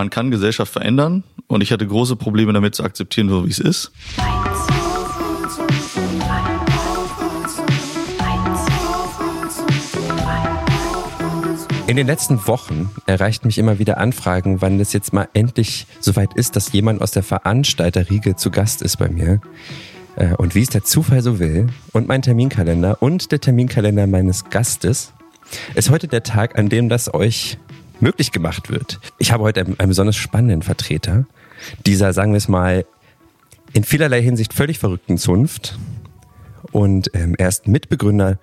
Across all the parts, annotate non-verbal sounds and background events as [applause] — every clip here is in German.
man kann Gesellschaft verändern und ich hatte große Probleme damit zu akzeptieren, so wie es ist. In den letzten Wochen erreicht mich immer wieder Anfragen, wann es jetzt mal endlich soweit ist, dass jemand aus der Veranstalterriege zu Gast ist bei mir. Äh, und wie es der Zufall so will und mein Terminkalender und der Terminkalender meines Gastes ist heute der Tag, an dem das euch möglich gemacht wird. Ich habe heute einen, einen besonders spannenden Vertreter dieser, sagen wir es mal, in vielerlei Hinsicht völlig verrückten Zunft. Und ähm, er ist Mitbegründer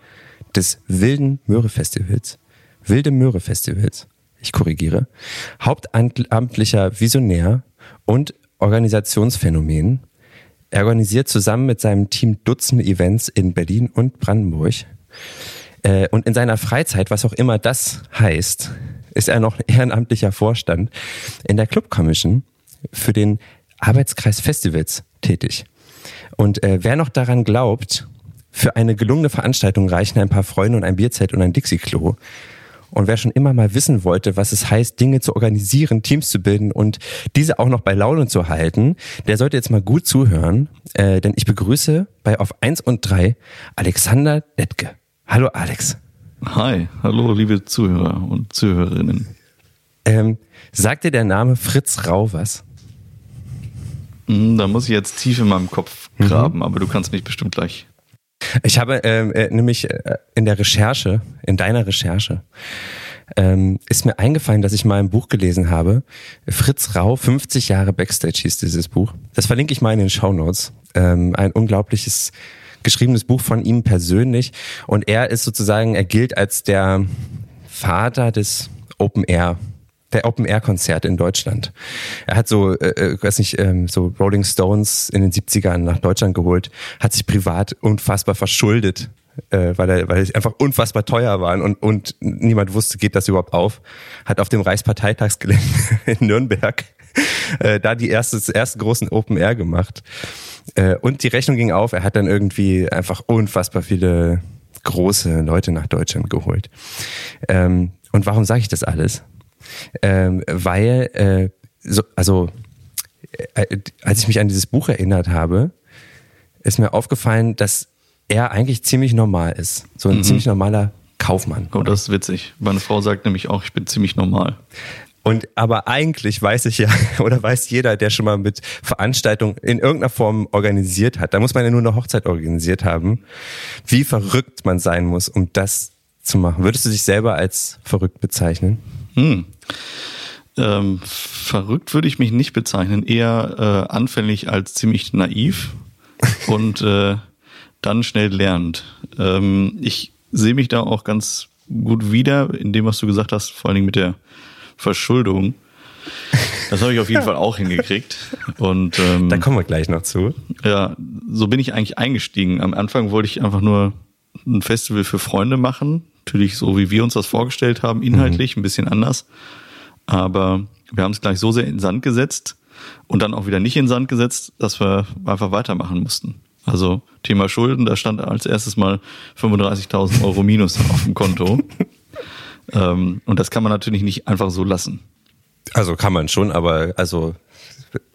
des Wilden Möhre Festivals. Wilde Möhre Festivals. Ich korrigiere. Hauptamtlicher Visionär und Organisationsphänomen. Er organisiert zusammen mit seinem Team Dutzende Events in Berlin und Brandenburg. Äh, und in seiner Freizeit, was auch immer das heißt, ist er noch ehrenamtlicher Vorstand in der Club Commission für den Arbeitskreis Festivals tätig. Und äh, wer noch daran glaubt, für eine gelungene Veranstaltung reichen ein paar Freunde und ein Bierzelt und ein Dixie-Klo. Und wer schon immer mal wissen wollte, was es heißt, Dinge zu organisieren, Teams zu bilden und diese auch noch bei Laune zu halten, der sollte jetzt mal gut zuhören, äh, denn ich begrüße bei auf 1 und 3 Alexander Detke. Hallo Alex. Hi, hallo liebe Zuhörer und Zuhörerinnen. Ähm, sagt dir der Name Fritz Rau was? Hm, da muss ich jetzt tief in meinem Kopf graben, mhm. aber du kannst mich bestimmt gleich. Ich habe ähm, äh, nämlich äh, in der Recherche, in deiner Recherche, ähm, ist mir eingefallen, dass ich mal ein Buch gelesen habe. Fritz Rau, 50 Jahre Backstage hieß dieses Buch. Das verlinke ich mal in den Show Notes. Ähm, ein unglaubliches geschriebenes Buch von ihm persönlich. Und er ist sozusagen, er gilt als der Vater des Open Air der Open Air Konzert in Deutschland. Er hat so, äh, äh weiß nicht, ähm, so Rolling Stones in den 70ern nach Deutschland geholt, hat sich privat unfassbar verschuldet, äh, weil er, weil es einfach unfassbar teuer waren und und niemand wusste, geht das überhaupt auf. Hat auf dem Reichsparteitagsgelände [laughs] in Nürnberg äh, da die erste, ersten großen Open Air gemacht. Äh, und die Rechnung ging auf. Er hat dann irgendwie einfach unfassbar viele große Leute nach Deutschland geholt. Ähm, und warum sage ich das alles? Ähm, weil, äh, so, also, äh, als ich mich an dieses Buch erinnert habe, ist mir aufgefallen, dass er eigentlich ziemlich normal ist. So ein mhm. ziemlich normaler Kaufmann. Oh, das ist witzig. Meine Frau sagt nämlich auch, ich bin ziemlich normal. Und aber eigentlich weiß ich ja, [laughs] oder weiß jeder, der schon mal mit Veranstaltungen in irgendeiner Form organisiert hat, da muss man ja nur eine Hochzeit organisiert haben, wie verrückt man sein muss, um das zu machen. Würdest du dich selber als verrückt bezeichnen? Hm. Ähm, verrückt würde ich mich nicht bezeichnen, eher äh, anfällig als ziemlich naiv [laughs] und äh, dann schnell lernend. Ähm, ich sehe mich da auch ganz gut wieder in dem, was du gesagt hast, vor allen Dingen mit der Verschuldung. Das habe ich auf jeden Fall auch hingekriegt. Und ähm, da kommen wir gleich noch zu. Ja, so bin ich eigentlich eingestiegen. Am Anfang wollte ich einfach nur ein Festival für Freunde machen. Natürlich so, wie wir uns das vorgestellt haben, inhaltlich mhm. ein bisschen anders. Aber wir haben es gleich so sehr in Sand gesetzt und dann auch wieder nicht in Sand gesetzt, dass wir einfach weitermachen mussten. Also Thema Schulden, da stand als erstes mal 35.000 Euro Minus auf dem Konto. Ähm, und das kann man natürlich nicht einfach so lassen. Also kann man schon, aber also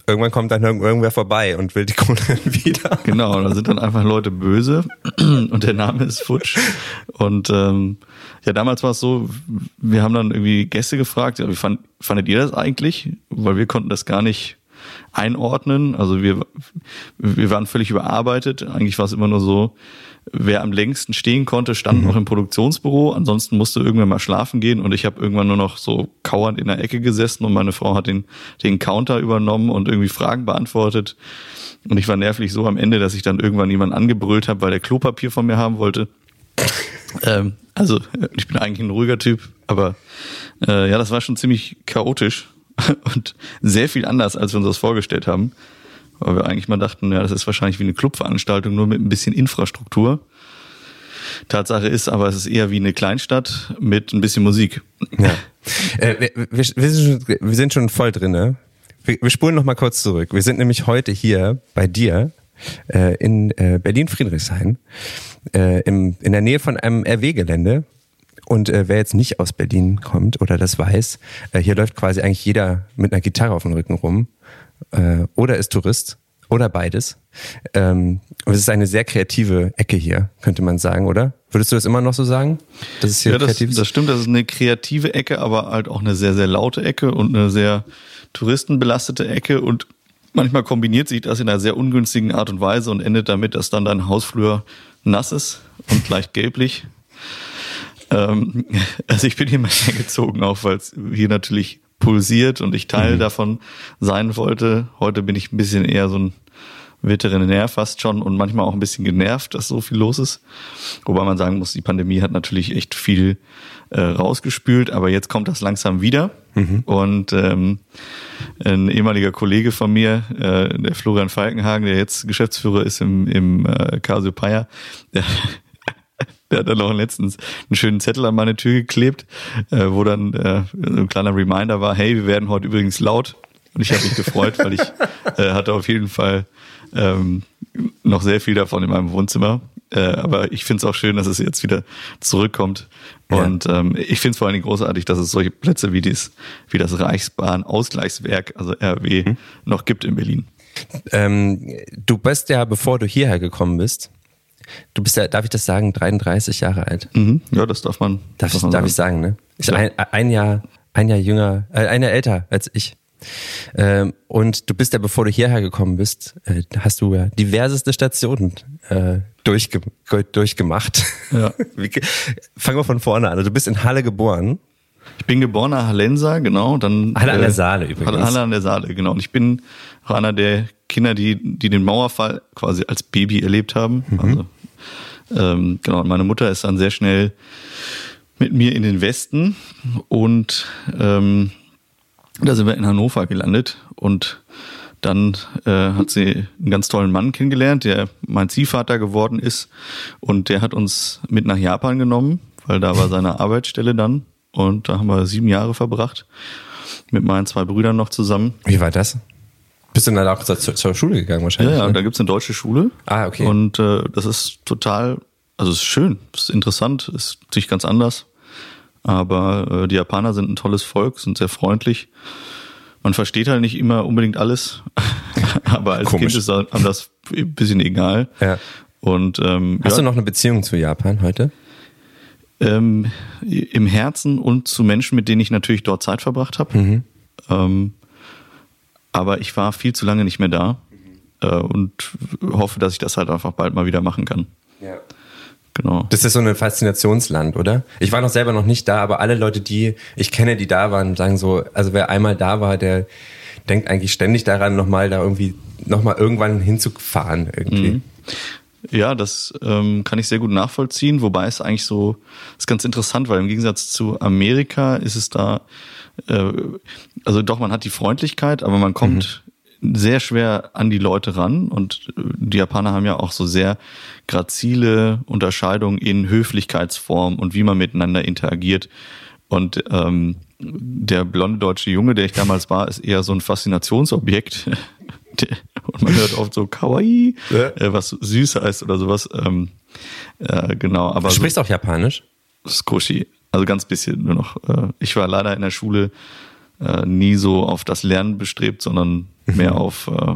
irgendwann kommt dann irgendwer vorbei und will die [laughs] Kohle wieder. Genau, da sind dann einfach Leute böse [clears throat] und der Name ist Futsch. Und ähm, ja, damals war es so, wir haben dann irgendwie Gäste gefragt, ja, wie fand, fandet ihr das eigentlich? Weil wir konnten das gar nicht einordnen. Also wir, wir waren völlig überarbeitet. Eigentlich war es immer nur so, wer am längsten stehen konnte, stand mhm. noch im Produktionsbüro. Ansonsten musste irgendwann mal schlafen gehen und ich habe irgendwann nur noch so kauernd in der Ecke gesessen und meine Frau hat den, den Counter übernommen und irgendwie Fragen beantwortet. Und ich war nervlich so am Ende, dass ich dann irgendwann jemanden angebrüllt habe, weil der Klopapier von mir haben wollte. ähm, also ich bin eigentlich ein ruhiger Typ, aber äh, ja, das war schon ziemlich chaotisch [laughs] und sehr viel anders, als wir uns das vorgestellt haben weil wir eigentlich mal dachten, ja, das ist wahrscheinlich wie eine Clubveranstaltung, nur mit ein bisschen Infrastruktur. Tatsache ist aber, es ist eher wie eine Kleinstadt mit ein bisschen Musik. Ja. Äh, wir, wir, sind schon, wir sind schon voll drin, ne? Wir, wir spulen noch mal kurz zurück. Wir sind nämlich heute hier bei dir äh, in äh, Berlin-Friedrichshain, äh, in der Nähe von einem RW-Gelände. Und äh, wer jetzt nicht aus Berlin kommt oder das weiß, äh, hier läuft quasi eigentlich jeder mit einer Gitarre auf dem Rücken rum äh, oder ist Tourist oder beides. Ähm, und es ist eine sehr kreative Ecke hier, könnte man sagen, oder? Würdest du das immer noch so sagen? Dass es hier ja, das, das stimmt, das ist eine kreative Ecke, aber halt auch eine sehr, sehr laute Ecke und eine sehr touristenbelastete Ecke und manchmal kombiniert sich das in einer sehr ungünstigen Art und Weise und endet damit, dass dann dein Hausflur nass ist und leicht gelblich. Ähm, also ich bin hier mal hergezogen, auch weil es hier natürlich pulsiert und ich Teil mhm. davon sein wollte. Heute bin ich ein bisschen eher so ein Veterinär fast schon und manchmal auch ein bisschen genervt, dass so viel los ist. Wobei man sagen muss, die Pandemie hat natürlich echt viel äh, rausgespült, aber jetzt kommt das langsam wieder. Mhm. Und ähm, ein ehemaliger Kollege von mir, äh, der Florian Falkenhagen, der jetzt Geschäftsführer ist im, im äh, Casio der, der hat dann auch letztens einen schönen Zettel an meine Tür geklebt, äh, wo dann äh, ein kleiner Reminder war, hey, wir werden heute übrigens laut. Und ich habe mich gefreut, weil ich [laughs] äh, hatte auf jeden Fall ähm, noch sehr viel davon in meinem Wohnzimmer. Äh, aber ich finde es auch schön, dass es jetzt wieder zurückkommt. Und ähm, ich finde es vor allen Dingen großartig, dass es solche Plätze wie, dies, wie das Reichsbahn-Ausgleichswerk, also RW, hm? noch gibt in Berlin. Ähm, du bist ja, bevor du hierher gekommen bist, Du bist ja, darf ich das sagen, 33 Jahre alt. Mhm. Ja, das darf man. Darf, ich, man darf ich sagen, ne? Ist ja. ein, ein, Jahr, ein Jahr jünger, äh, ein Jahr älter als ich. Ähm, und du bist ja, bevor du hierher gekommen bist, äh, hast du ja diverseste Stationen äh, durchge durchgemacht. Ja. [laughs] Fangen wir von vorne an. Also du bist in Halle geboren. Ich bin geborener Hallenser, genau. Dann, Halle an der äh, Saale übrigens. Halle an der Saale, genau. Und ich bin auch einer der Kinder, die, die den Mauerfall quasi als Baby erlebt haben. Mhm. Also, ähm, genau, und meine Mutter ist dann sehr schnell mit mir in den Westen und ähm, da sind wir in Hannover gelandet und dann äh, hat sie einen ganz tollen Mann kennengelernt, der mein Ziehvater geworden ist und der hat uns mit nach Japan genommen, weil da war [laughs] seine Arbeitsstelle dann und da haben wir sieben Jahre verbracht mit meinen zwei Brüdern noch zusammen. Wie war das? Bist du dann auch zur, zur Schule gegangen wahrscheinlich? Ja, ja ne? da gibt's eine deutsche Schule. Ah, okay. Und äh, das ist total, also es ist schön, es ist interessant, es ist natürlich ganz anders. Aber äh, die Japaner sind ein tolles Volk, sind sehr freundlich. Man versteht halt nicht immer unbedingt alles, [laughs] aber als Komisch. Kind ist einem das ein bisschen egal. Ja. Und ähm, hast ja, du noch eine Beziehung zu Japan heute? Ähm, Im Herzen und zu Menschen, mit denen ich natürlich dort Zeit verbracht habe. Mhm. Ähm, aber ich war viel zu lange nicht mehr da äh, und hoffe, dass ich das halt einfach bald mal wieder machen kann. Ja. Genau. Das ist so ein Faszinationsland, oder? Ich war noch selber noch nicht da, aber alle Leute, die ich kenne, die da waren, sagen so, also wer einmal da war, der denkt eigentlich ständig daran, nochmal da irgendwie, nochmal irgendwann hinzufahren irgendwie. Mhm. Ja, das ähm, kann ich sehr gut nachvollziehen, wobei es eigentlich so, ist ganz interessant, weil im Gegensatz zu Amerika ist es da äh, also doch, man hat die Freundlichkeit, aber man kommt mhm. sehr schwer an die Leute ran und äh, die Japaner haben ja auch so sehr grazile Unterscheidungen in Höflichkeitsform und wie man miteinander interagiert. Und ähm, der blonde deutsche Junge, der ich damals war, ist eher so ein Faszinationsobjekt. [laughs] und man hört oft so Kawaii, ja. äh, was süß heißt oder sowas. Ähm, äh, genau, aber. Du sprichst so, auch Japanisch? Skoshi. Also ganz bisschen nur noch. Äh, ich war leider in der Schule äh, nie so auf das Lernen bestrebt, sondern mehr auf äh,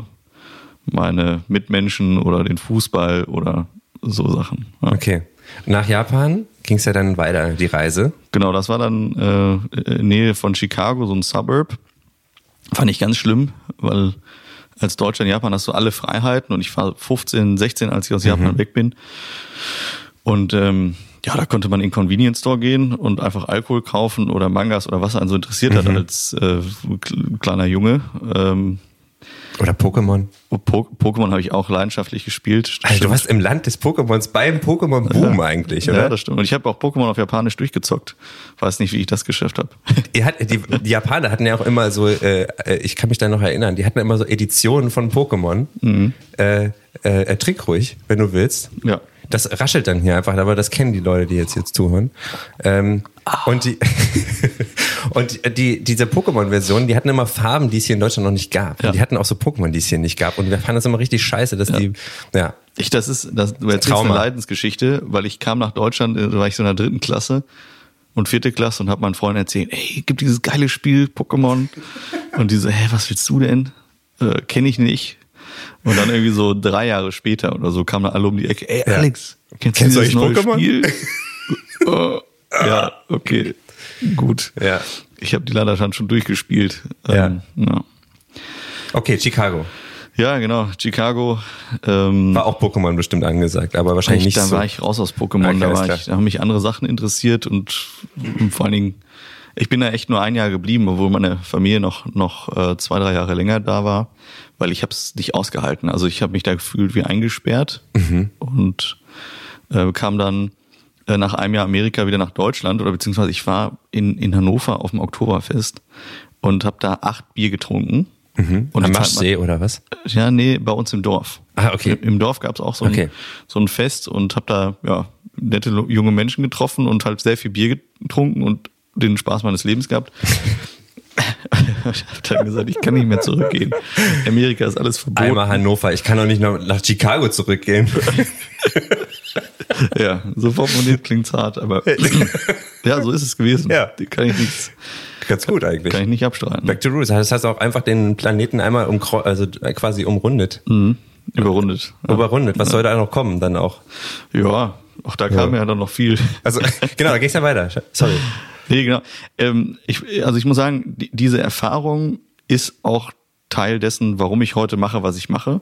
meine Mitmenschen oder den Fußball oder so Sachen. Ja. Okay. Nach Japan ging es ja dann weiter, die Reise. Genau, das war dann äh, in Nähe von Chicago, so ein Suburb. Fand ich ganz schlimm, weil als Deutscher in Japan hast du alle Freiheiten und ich war 15, 16, als ich aus Japan mhm. weg bin. Und ähm, ja, da konnte man in Convenience Store gehen und einfach Alkohol kaufen oder Mangas oder was einen so interessiert mhm. hat als äh, kleiner Junge. Ähm, oder Pokémon. Oh, po Pokémon habe ich auch leidenschaftlich gespielt. Also du warst im Land des Pokémons beim Pokémon-Boom ja. eigentlich, oder? Ja, das stimmt. Und ich habe auch Pokémon auf Japanisch durchgezockt. Weiß nicht, wie ich das geschafft habe. [laughs] Die, die Japaner hatten ja auch immer so, äh, äh, ich kann mich da noch erinnern, die hatten immer so Editionen von Pokémon. Mhm. Äh, äh, trick ruhig, wenn du willst. Ja. Das raschelt dann hier einfach, aber das kennen die Leute, die jetzt jetzt zuhören. Ähm, oh. Und die [laughs] und die diese Pokémon-Version, die hatten immer Farben, die es hier in Deutschland noch nicht gab. Ja. Die hatten auch so Pokémon, die es hier nicht gab. Und wir fanden das immer richtig scheiße, dass ja. die ja. Ich, das ist, das, du erzählst Trauma. eine Leidensgeschichte, weil ich kam nach Deutschland, da war ich so in der dritten Klasse und vierte Klasse und habe meinen Freunden erzählt, ey, gibt dieses geile Spiel Pokémon. Und die so, hä, was willst du denn? Äh, Kenne ich nicht. Und dann irgendwie so drei Jahre später oder so kamen alle um die Ecke, ey Alex, kennst, Kennst du dieses eigentlich neue Pokémon? Spiel? oh, [laughs] ja, okay, gut. Ja. Ich habe die leider schon schon durchgespielt. Ja. Ähm, ja. Okay, Chicago. ja, genau. Chicago. Ähm, War auch Pokémon bestimmt angesagt, aber wahrscheinlich ich, nicht da so. war ich raus aus Pokémon. Okay, da, war ich, da haben mich andere Sachen interessiert und, und vor allen Dingen, ich bin da echt nur ein Jahr geblieben, obwohl meine Familie noch noch äh, zwei drei Jahre länger da war, weil ich habe es nicht ausgehalten. Also ich habe mich da gefühlt wie eingesperrt Mhm. und äh, kam dann äh, nach einem Jahr Amerika wieder nach Deutschland oder beziehungsweise ich war in in Hannover auf dem Oktoberfest und habe da acht Bier getrunken. Mhm. Und Am Maschsee oder was? ja, nee, bei uns im Dorf. Ah, okay. Im, im Dorf gab es auch so ein, Okay. so ein Fest und habe da ja nette junge Menschen getroffen und halt sehr viel Bier getrunken und den Spaß meines Lebens gehabt. [laughs] ich habe dann gesagt, ich kann nicht mehr zurückgehen. Amerika ist alles verboten. Einmal Hannover. Ich kann doch nicht nach Chicago zurückgehen. Ja, so formuliert klingt's hart, aber ja, so ist es gewesen. Ja. Kann ich nichts, Ganz gut eigentlich. kann ich nicht abstreiten. Back to Roots. Das heißt auch einfach den Planeten einmal um, also quasi umrundet. Mhm. Überrundet. Ja. Überrundet. Was soll da noch kommen dann auch? ja, auch da kam ja, dann noch viel. Also genau, da ging's ja weiter. Sorry. Nee, genau. Ähm, ich, also ich muss sagen, die, diese Erfahrung ist auch Teil dessen, warum ich heute mache, was ich mache.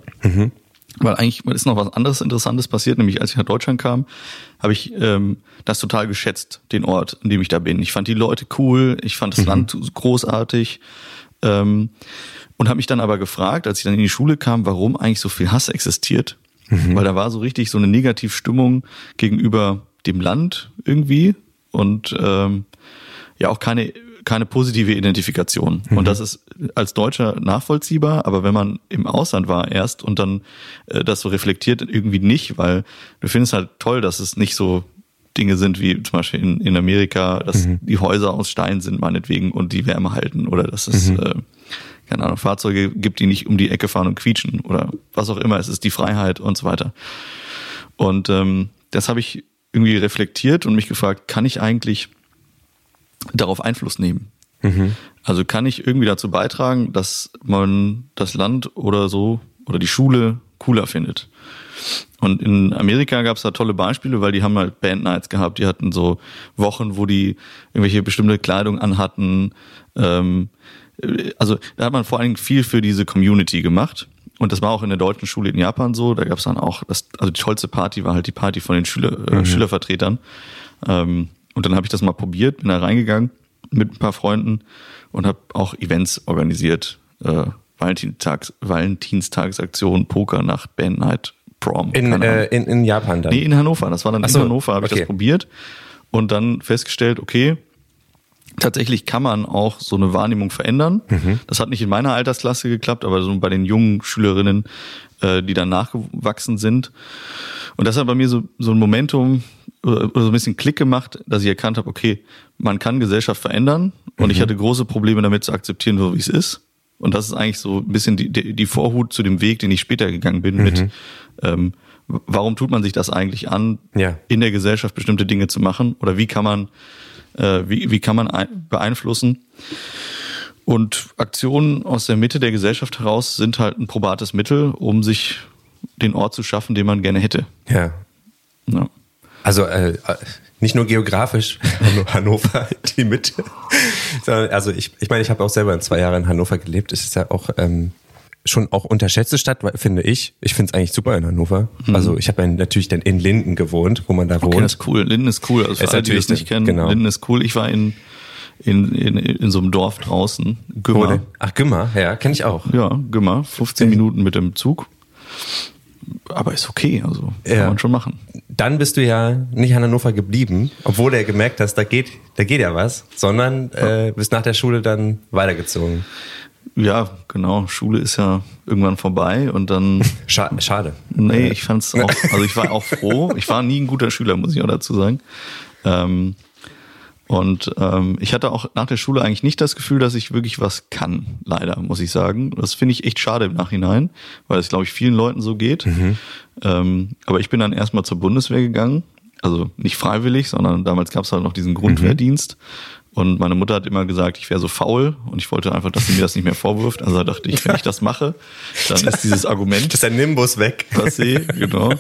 Weil eigentlich ist noch was anderes Interessantes passiert, nämlich als ich nach Deutschland kam, habe ich ähm, das total geschätzt, den Ort, in dem ich da bin. Ich fand die Leute cool, ich fand das Land großartig ähm, und habe mich dann aber gefragt, als ich dann in die Schule kam, warum eigentlich so viel Hass existiert. Weil da war so richtig so eine Negativstimmung gegenüber dem Land irgendwie und ähm, ja auch keine keine positive Identifikation. Und das ist als Deutscher nachvollziehbar, aber wenn man im Ausland war erst und dann äh, das so reflektiert, irgendwie nicht, weil du findest halt toll, dass es nicht so Dinge sind wie zum Beispiel in, in Amerika, dass die Häuser aus Stein sind meinetwegen und die Wärme halten oder dass es äh, keine Ahnung, Fahrzeuge gibt, die nicht um die Ecke fahren und quietschen oder was auch immer. Es ist die Freiheit und so weiter. Und ähm, das habe ich irgendwie reflektiert und mich gefragt, kann ich eigentlich darauf Einfluss nehmen? Also kann ich irgendwie dazu beitragen, dass man das Land oder so oder die Schule cooler findet? Und in Amerika gab es da tolle Beispiele, weil die haben halt Bandnights gehabt, die hatten so Wochen, wo die irgendwelche bestimmte Kleidung anhatten. Ähm, also da hat man vor allen Dingen viel für diese Community gemacht. Und das war auch in der deutschen Schule in Japan so. Da gab es dann auch, das, also die tollste Party war halt die Party von den Schüler, äh, Schülervertretern. Ähm, und dann habe ich das mal probiert, bin da reingegangen mit ein paar Freunden und habe auch Events organisiert. Äh, Valentinstags, Valentinstagsaktion, Pokernacht, Bandnight, Prom. In, äh, in, in Japan dann. Nee, in Hannover. Das war dann so, in Hannover, habe ich okay. das probiert und dann festgestellt, okay, tatsächlich kann man auch so eine Wahrnehmung verändern. Mhm. Das hat nicht in meiner Altersklasse geklappt, aber so bei den jungen Schülerinnen, äh, die dann nachgewachsen sind. Und das hat bei mir so, so ein Momentum oder oder so ein bisschen Klick gemacht, dass ich erkannt habe, okay, man kann Gesellschaft verändern und Mhm. ich hatte große Probleme damit zu akzeptieren, so wie es ist. Und das ist eigentlich so ein bisschen die, die, Vorhut zu dem Weg, den ich später gegangen bin Mhm. mit, ähm, warum tut man sich das eigentlich an, Ja. in der Gesellschaft bestimmte Dinge zu machen oder wie kann man, äh, wie, wie kann man ein, beeinflussen? Und Aktionen aus der Mitte der Gesellschaft heraus sind halt ein probates Mittel, um sich den Ort zu schaffen, den man gerne hätte. Ja. Ja. Also äh, äh, nicht nur geografisch [laughs] Hanno- Hannover die Mitte, sondern also ich, ich meine, ich habe auch selber zwei Jahre in Hannover gelebt. Es ist ja auch ähm, schon auch unterschätzte Stadt, finde ich. Ich finde es eigentlich super in Hannover. Also ich habe ja natürlich dann in Linden gewohnt, wo man da Mhm. Okay, wohnt. das ist cool. Linden ist cool. Also für Ist alle, die das nicht kennen, genau. Linden ist cool. Ich war in, in, in, in so einem Dorf draußen, Gümmer. Ach, Gümmer, ja, kenne ich auch. Ja, Gümmer. 15 Minuten mit dem Zug. Aber ist okay, also kann Ja. man schon machen. Dann bist du ja nicht in Hannover geblieben, obwohl er gemerkt hast, da geht, da geht ja was, sondern äh, bist nach der Schule dann weitergezogen. Ja, genau. Schule ist ja irgendwann vorbei und dann [laughs] Scha schade. Nee, ich fand's auch, also ich war auch froh. Ich war nie ein guter Schüler, muss ich auch dazu sagen. Ähm, und ähm, ich hatte auch nach der Schule eigentlich nicht das Gefühl, dass ich wirklich was kann, leider, muss ich sagen. Das finde ich echt schade im Nachhinein, weil es, glaube ich, vielen Leuten so geht. Ähm, aber ich bin dann erstmal zur Bundeswehr gegangen also nicht freiwillig, sondern damals gab es halt noch diesen Grundwehrdienst. Und meine Mutter hat immer gesagt, ich wäre so faul und ich wollte einfach, dass sie mir das nicht mehr vorwirft. Also da dachte ich, wenn ich das mache, dann ist dieses [laughs] Argument. Ist ein Nimbus weg. Passé, genau.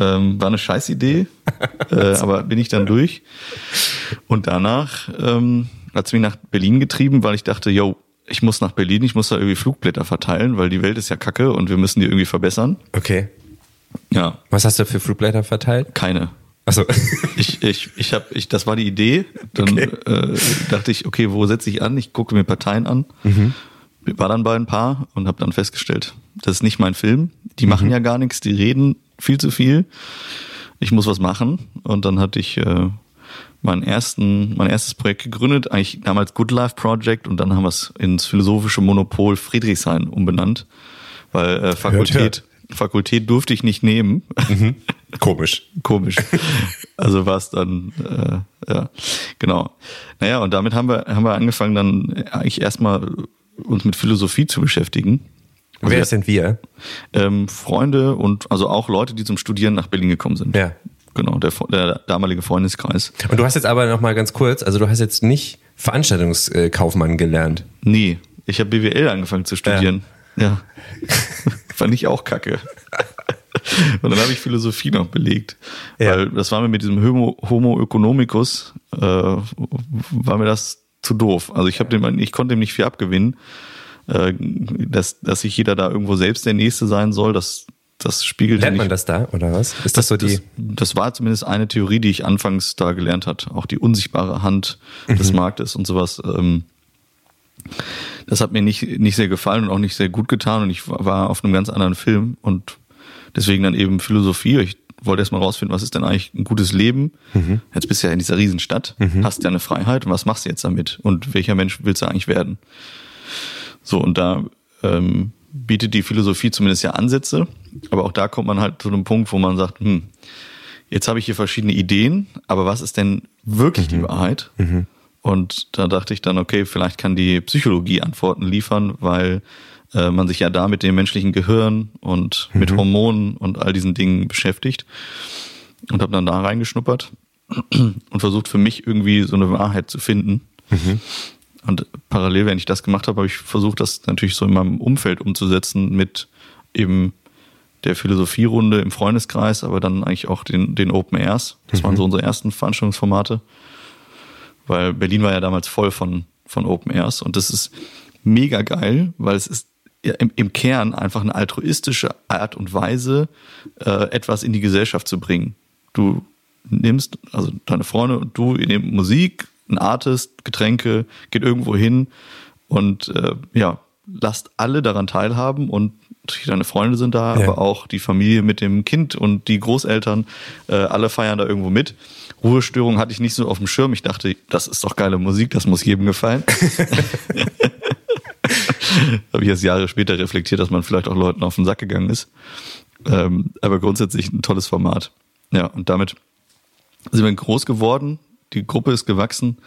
Ähm, war eine Scheißidee, [laughs] äh, aber bin ich dann durch. Und danach ähm, hat es mich nach Berlin getrieben, weil ich dachte, yo, ich muss nach Berlin, ich muss da irgendwie Flugblätter verteilen, weil die Welt ist ja kacke und wir müssen die irgendwie verbessern. Okay. Ja, Was hast du für Flugblätter verteilt? keine. Achso. [laughs] Ich, ich, ich habe, ich, das war die Idee. Dann Okay. äh, dachte ich, okay, wo setze ich an? Ich gucke mir Parteien an. War dann bei ein paar und habe dann festgestellt, das ist nicht mein Film. Die machen ja gar nichts, die reden viel zu viel. Ich muss was machen. Und dann hatte ich äh, meinen ersten, mein erstes Projekt gegründet, eigentlich damals Good Life Project und dann haben wir es ins philosophische Monopol Friedrichshain umbenannt, weil äh, Fakultät, Fakultät durfte ich nicht nehmen. Komisch. [laughs] Komisch. Also war es dann, äh, ja, genau. Naja, und damit haben wir, haben wir angefangen, dann eigentlich erstmal uns mit Philosophie zu beschäftigen. Also Wer sind wir? ähm, Freunde und also auch Leute, die zum Studieren nach Berlin gekommen sind. Ja. Genau, der, der damalige Freundeskreis. Und du hast jetzt aber noch mal ganz kurz, also du hast jetzt nicht Veranstaltungskaufmann gelernt. Nee, ich habe BWL angefangen zu studieren. Ja. [laughs] Fand ich auch kacke. Und dann habe ich Philosophie noch belegt. Ja. Weil das war mir mit diesem Homo, Homo economicus, äh, war mir das zu doof. Also ich habe dem, ich konnte dem nicht viel abgewinnen. Äh, dass, dass sich jeder da irgendwo selbst der Nächste sein soll, das, das spiegelt Lernt nicht. man das da oder was? Ist das so die? Das, das war zumindest eine Theorie, die ich anfangs da gelernt hat. Auch die unsichtbare Hand des Marktes und sowas. Ähm, das hat mir nicht, nicht sehr gefallen und auch nicht sehr gut getan. Und ich war auf einem ganz anderen Film und deswegen dann eben Philosophie. Ich wollte erst mal rausfinden, was ist denn eigentlich ein gutes Leben? Jetzt bist du ja in dieser Riesenstadt, hast ja eine Freiheit und was machst du jetzt damit? Und welcher Mensch willst du eigentlich werden? So, und da ähm, bietet die Philosophie zumindest ja Ansätze, aber auch da kommt man halt zu einem Punkt, wo man sagt, hm, jetzt habe ich hier verschiedene Ideen, aber was ist denn wirklich die Wahrheit? Und da dachte ich dann, okay, vielleicht kann die Psychologie Antworten liefern, weil äh, man sich ja da mit dem menschlichen Gehirn und mit Hormonen und all diesen Dingen beschäftigt. Und habe dann da reingeschnuppert und versucht für mich irgendwie so eine Wahrheit zu finden. Und parallel, wenn ich das gemacht habe, habe ich versucht, das natürlich so in meinem Umfeld umzusetzen mit eben der Philosophierunde im Freundeskreis, aber dann eigentlich auch den, den Open Airs. Das waren so unsere ersten Veranstaltungsformate. Weil Berlin war ja damals voll von, von Open Airs und das ist mega geil, weil es ist im, im Kern einfach eine altruistische Art und Weise, äh, etwas in die Gesellschaft zu bringen. Du nimmst, also deine Freunde und du, ihr nehmt Musik, ein Artist, Getränke, geht irgendwo hin und äh, ja, lasst alle daran teilhaben und natürlich deine Freunde sind da, Ja. aber auch die Familie mit dem Kind und die Großeltern, äh, alle feiern da irgendwo mit. Ruhestörung hatte ich nicht so auf dem Schirm. Ich dachte, das ist doch geile Musik, das muss jedem gefallen. [laughs] Habe ich erst Jahre später reflektiert, dass man vielleicht auch Leuten auf den Sack gegangen ist. Ähm, aber grundsätzlich ein tolles Format. Ja, und damit sind wir groß geworden. Die Gruppe ist gewachsen.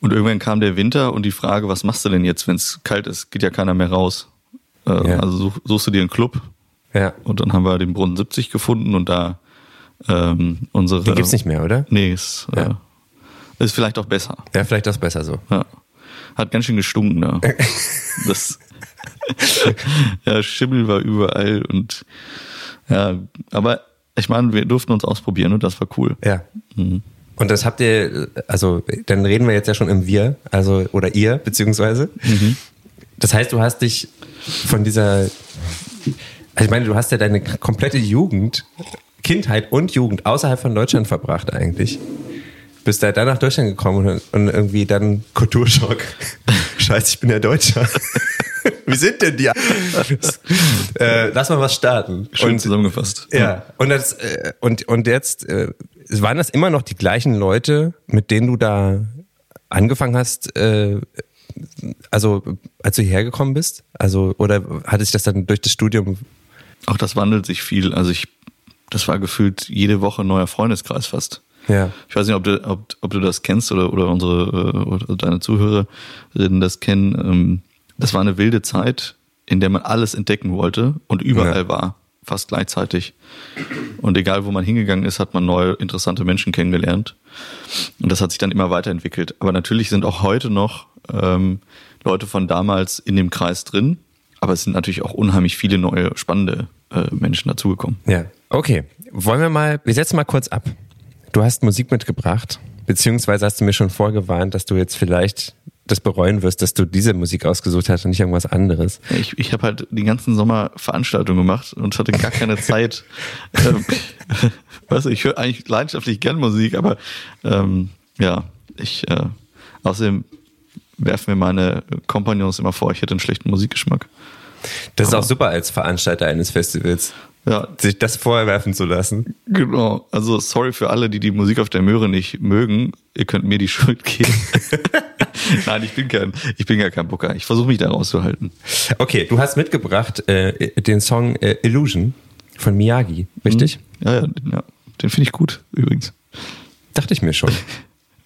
Und irgendwann kam der Winter und die Frage, was machst du denn jetzt, wenn es kalt ist? Geht ja keiner mehr raus. Äh, Ja. Also such, suchst du dir einen Club. Ja. Und dann haben wir den Brunnen 70 gefunden und da ähm, unsere. Den gibt's nicht mehr, oder? Nee, ist, Ja. äh, ist vielleicht auch besser. Ja, vielleicht das besser so. Ja. Hat ganz schön gestunken da. [laughs] das, [laughs] ja, Schimmel war überall und ja, aber ich meine, wir durften uns ausprobieren und das war cool. Ja. Mhm. Und das habt ihr, also dann reden wir jetzt ja schon im Wir, also oder ihr beziehungsweise. Mhm. Das heißt, du hast dich von dieser, also ich meine, du hast ja deine komplette Jugend, Kindheit und Jugend außerhalb von Deutschland verbracht eigentlich. Bist da dann nach Deutschland gekommen und, und irgendwie dann Kulturschock. [laughs] Scheiße, ich bin ja Deutscher. [laughs] Wie sind denn die? [laughs] äh, lass mal was starten. Schön Und- zusammengefasst. ja, und, das, äh, und, und jetzt, äh, waren das immer noch die gleichen Leute, mit denen du da angefangen hast, äh, also als du hierher gekommen bist? Also, oder hatte sich das dann durch das Studium? Auch das wandelt sich viel. Also ich, das war gefühlt jede Woche ein neuer Freundeskreis fast. Ja. Ich weiß nicht, ob du, ob, ob du das kennst oder, oder unsere äh, oder deine Zuhörerinnen das kennen. Ähm, Das war eine wilde Zeit, in der man alles entdecken wollte und überall Ja. war. Fast gleichzeitig. Und egal, wo man hingegangen ist, hat man neue, interessante Menschen kennengelernt. Und das hat sich dann immer weiterentwickelt. Aber natürlich sind auch heute noch ähm, Leute von damals in dem Kreis drin. Aber es sind natürlich auch unheimlich viele neue, spannende äh, Menschen dazugekommen. Ja. Okay. Wollen wir mal, wir setzen mal kurz ab. Du hast Musik mitgebracht, beziehungsweise hast du mir schon vorgewarnt, dass du jetzt vielleicht das bereuen wirst, dass du diese Musik ausgesucht hast und nicht irgendwas anderes. Ich, ich habe halt die ganzen Sommer Veranstaltungen gemacht und hatte gar keine [laughs] Zeit. ähm, [laughs] weißt du, ich höre eigentlich leidenschaftlich gern Musik, aber ähm, ja, ich äh, außerdem werfen mir meine Kompagnons immer vor, ich hätte einen schlechten Musikgeschmack. Das ist auch super als Veranstalter eines Festivals. Ja. Sich das vorwerfen zu lassen. Genau. Also sorry für alle, die die Musik auf der Möhre nicht mögen. Ihr könnt mir die [laughs] Schuld geben. [laughs] Nein, ich bin kein, ich bin gar kein Booker. Ich versuche mich da rauszuhalten. Okay, du hast mitgebracht äh, den Song äh, Illusion von Miyagi, richtig? Mhm. Ja, ja, ja. Den finde ich gut, übrigens. Dachte ich mir schon.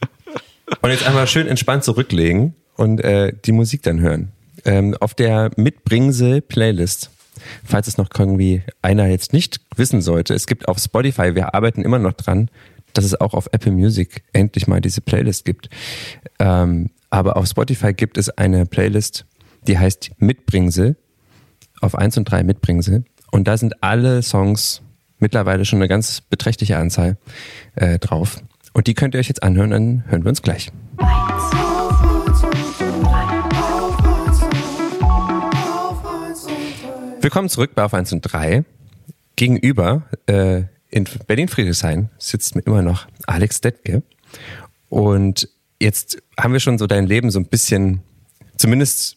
[laughs] und jetzt einmal schön entspannt zurücklegen und äh, die Musik dann hören. Ähm, auf der Mitbringsel-Playlist falls es noch irgendwie einer jetzt nicht wissen sollte, es gibt auf Spotify, wir arbeiten immer noch dran, dass es auch auf Apple Music endlich mal diese Playlist gibt. Ähm, aber auf Spotify gibt es eine Playlist, die heißt Mitbringsel, auf 1 und 3 Mitbringsel. Und da sind alle Songs mittlerweile schon eine ganz beträchtliche Anzahl äh, drauf. Und die könnt ihr euch jetzt anhören, dann hören wir uns gleich. Willkommen zurück bei Auf 1 und 3. Gegenüber äh, in Berlin-Friedrichshain sitzt mir immer noch Alex Detke. Und jetzt haben wir schon so dein Leben so ein bisschen, zumindest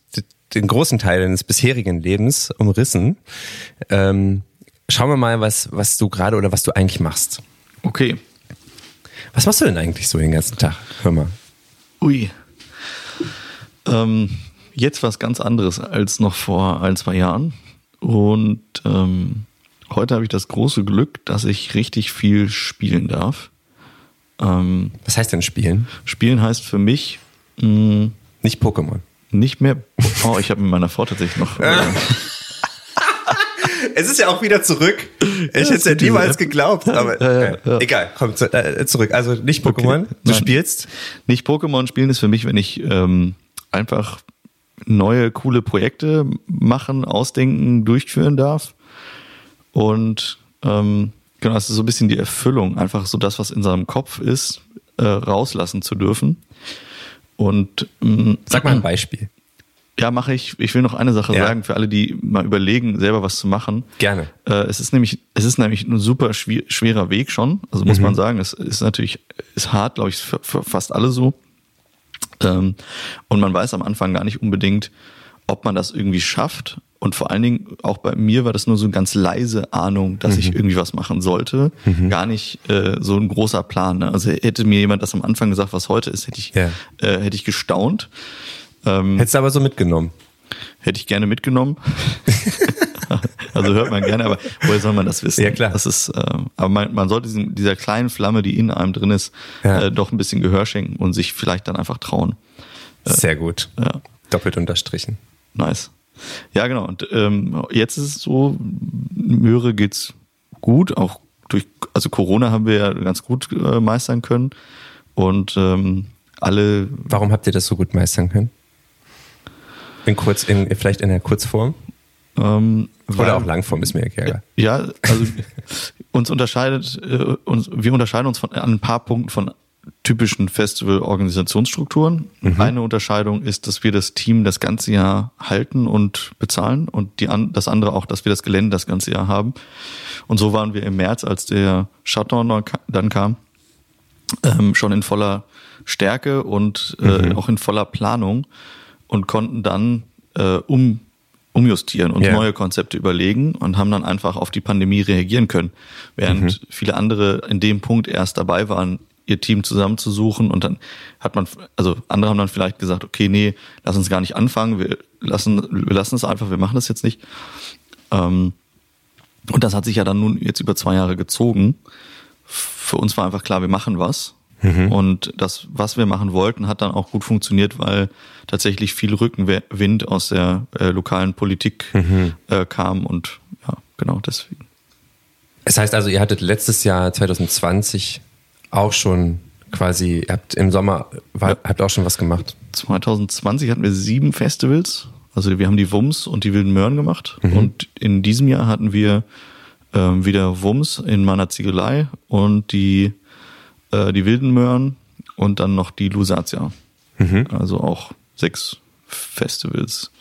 den großen Teil deines bisherigen Lebens umrissen. Ähm, schauen wir mal, was, was du gerade oder was du eigentlich machst. Okay. Was machst du denn eigentlich so den ganzen Tag? Hör mal. Ui. Ähm, jetzt was ganz anderes als noch vor ein, zwei Jahren. Und ähm, heute habe ich das große Glück, dass ich richtig viel spielen darf. Ähm, Was heißt denn spielen? Spielen heißt für mich mh, mm, nicht Pokémon. Nicht mehr. Oh, ich habe mit meiner Frau tatsächlich noch. Äh, [laughs] es ist ja auch wieder zurück. Ich hätte es ja niemals geglaubt, aber äh, ja. egal, komm äh, zurück. Also nicht Pokémon, okay. du Nein. spielst? Nicht Pokémon spielen ist für mich, wenn ich ähm, einfach neue, coole Projekte machen, ausdenken, durchführen darf. Und ähm, genau, es ist so ein bisschen die Erfüllung, einfach so das, was in seinem Kopf ist, äh, rauslassen zu dürfen. Und ähm, sag mal ein Beispiel. Ja, mache ich. Ich will noch eine Sache ja. sagen für alle, die mal überlegen, selber was zu machen. Gerne. Äh, es ist nämlich, es ist nämlich ein super schwerer Weg schon. Also muss mhm. man sagen, es ist natürlich, ist hart, glaube ich, für, für fast alle so. Ähm, und man weiß am Anfang gar nicht unbedingt, ob man das irgendwie schafft. Und vor allen Dingen, auch bei mir war das nur so eine ganz leise Ahnung, dass mhm. ich irgendwie was machen sollte. Mhm. Gar nicht äh, so ein großer Plan. Ne? Also hätte mir jemand das am Anfang gesagt, was heute ist, hätte ich, ja. äh, hätte ich gestaunt. Ähm, Hättest du aber so mitgenommen? Hätte ich gerne mitgenommen. [laughs] [laughs] also hört man gerne, aber woher soll man das wissen? Ja, klar. Das ist, äh, aber man, man sollte diesen, dieser kleinen Flamme, die in einem drin ist, ja. äh, doch ein bisschen Gehör schenken und sich vielleicht dann einfach trauen. Äh, Sehr gut. Ja. Doppelt unterstrichen. Nice. Ja, genau. Und ähm, jetzt ist es so, Möhre geht's gut, auch durch, also Corona haben wir ja ganz gut äh, meistern können. Und ähm, alle. Warum habt ihr das so gut meistern können? In kurz, in, vielleicht in der Kurzform? Ähm, Oder auch Langform ist mir egal. Ja, also uns unterscheidet, äh, uns, wir unterscheiden uns von, an ein paar Punkten von typischen Festival-Organisationsstrukturen. Mhm. Eine Unterscheidung ist, dass wir das Team das ganze Jahr halten und bezahlen und die an, das andere auch, dass wir das Gelände das ganze Jahr haben. Und so waren wir im März, als der Shutdown dann kam, ähm, schon in voller Stärke und äh, mhm. auch in voller Planung und konnten dann äh, um umjustieren und yeah. neue Konzepte überlegen und haben dann einfach auf die Pandemie reagieren können. Während mhm. viele andere in dem Punkt erst dabei waren, ihr Team zusammenzusuchen und dann hat man, also andere haben dann vielleicht gesagt, okay, nee, lass uns gar nicht anfangen, wir lassen, wir lassen es einfach, wir machen das jetzt nicht. Ähm, und das hat sich ja dann nun jetzt über zwei Jahre gezogen. Für uns war einfach klar, wir machen was Mhm. Und das, was wir machen wollten, hat dann auch gut funktioniert, weil tatsächlich viel Rückenwind aus der äh, lokalen Politik mhm. äh, kam und ja, genau deswegen. Es heißt also, ihr hattet letztes Jahr 2020 auch schon quasi, ihr habt im Sommer, war, ja. habt auch schon was gemacht. 2020 hatten wir sieben Festivals. Also wir haben die Wums und die Wilden Möhren gemacht. Mhm. Und in diesem Jahr hatten wir ähm, wieder Wums in meiner Ziegelei und die, äh, die Wilden Möhren und dann noch die Lusatia. Mhm. Also auch sechs Festivals.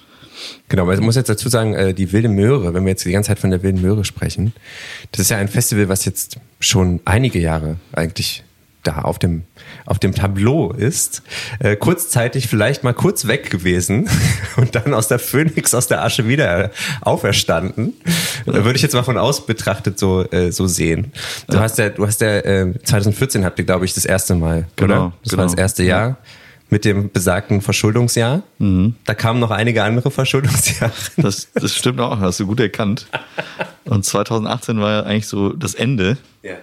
Genau, aber ich muss jetzt dazu sagen, äh, die Wilde Möhre, wenn wir jetzt die ganze Zeit von der Wilden Möhre sprechen, das ist ja ein Festival, was jetzt schon einige Jahre eigentlich da auf dem, auf dem Tableau ist, äh, kurzzeitig vielleicht mal kurz weg gewesen [laughs] und dann aus der Phönix, aus der Asche wieder auferstanden. Da würde ich jetzt mal von aus betrachtet so, äh, so sehen. Du ja. hast ja, du hast ja, äh, 2014 habt ihr, glaube ich, das erste Mal, genau, oder? Das genau. war das erste Jahr. Ja mit dem besagten Verschuldungsjahr. Mhm. Da kamen noch einige andere Verschuldungsjahre. [laughs] Das, das stimmt auch, hast du gut erkannt. Und 2018 war ja eigentlich so das Ende. Ja.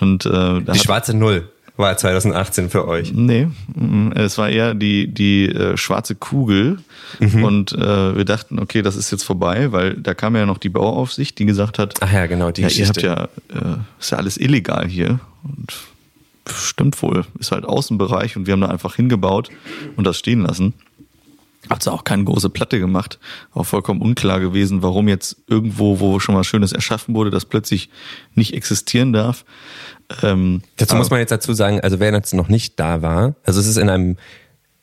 Und, äh, die schwarze Null war 2018 für euch. Nee, mm, es war eher die, die äh, schwarze Kugel. Mhm. Und äh, wir dachten, okay, das ist jetzt vorbei, weil da kam ja noch die Bauaufsicht, die gesagt hat, ach ja, genau, die ja, ihr habt ja, äh, ist ja alles illegal hier. Und stimmt wohl, ist halt Außenbereich und wir haben da einfach hingebaut und das stehen lassen. Hat auch keine große Platte gemacht. Auch vollkommen unklar gewesen, warum jetzt irgendwo, wo schon was Schönes erschaffen wurde, das plötzlich nicht existieren darf. Ähm, dazu muss man jetzt dazu sagen, also wer jetzt noch nicht da war, also es ist in einem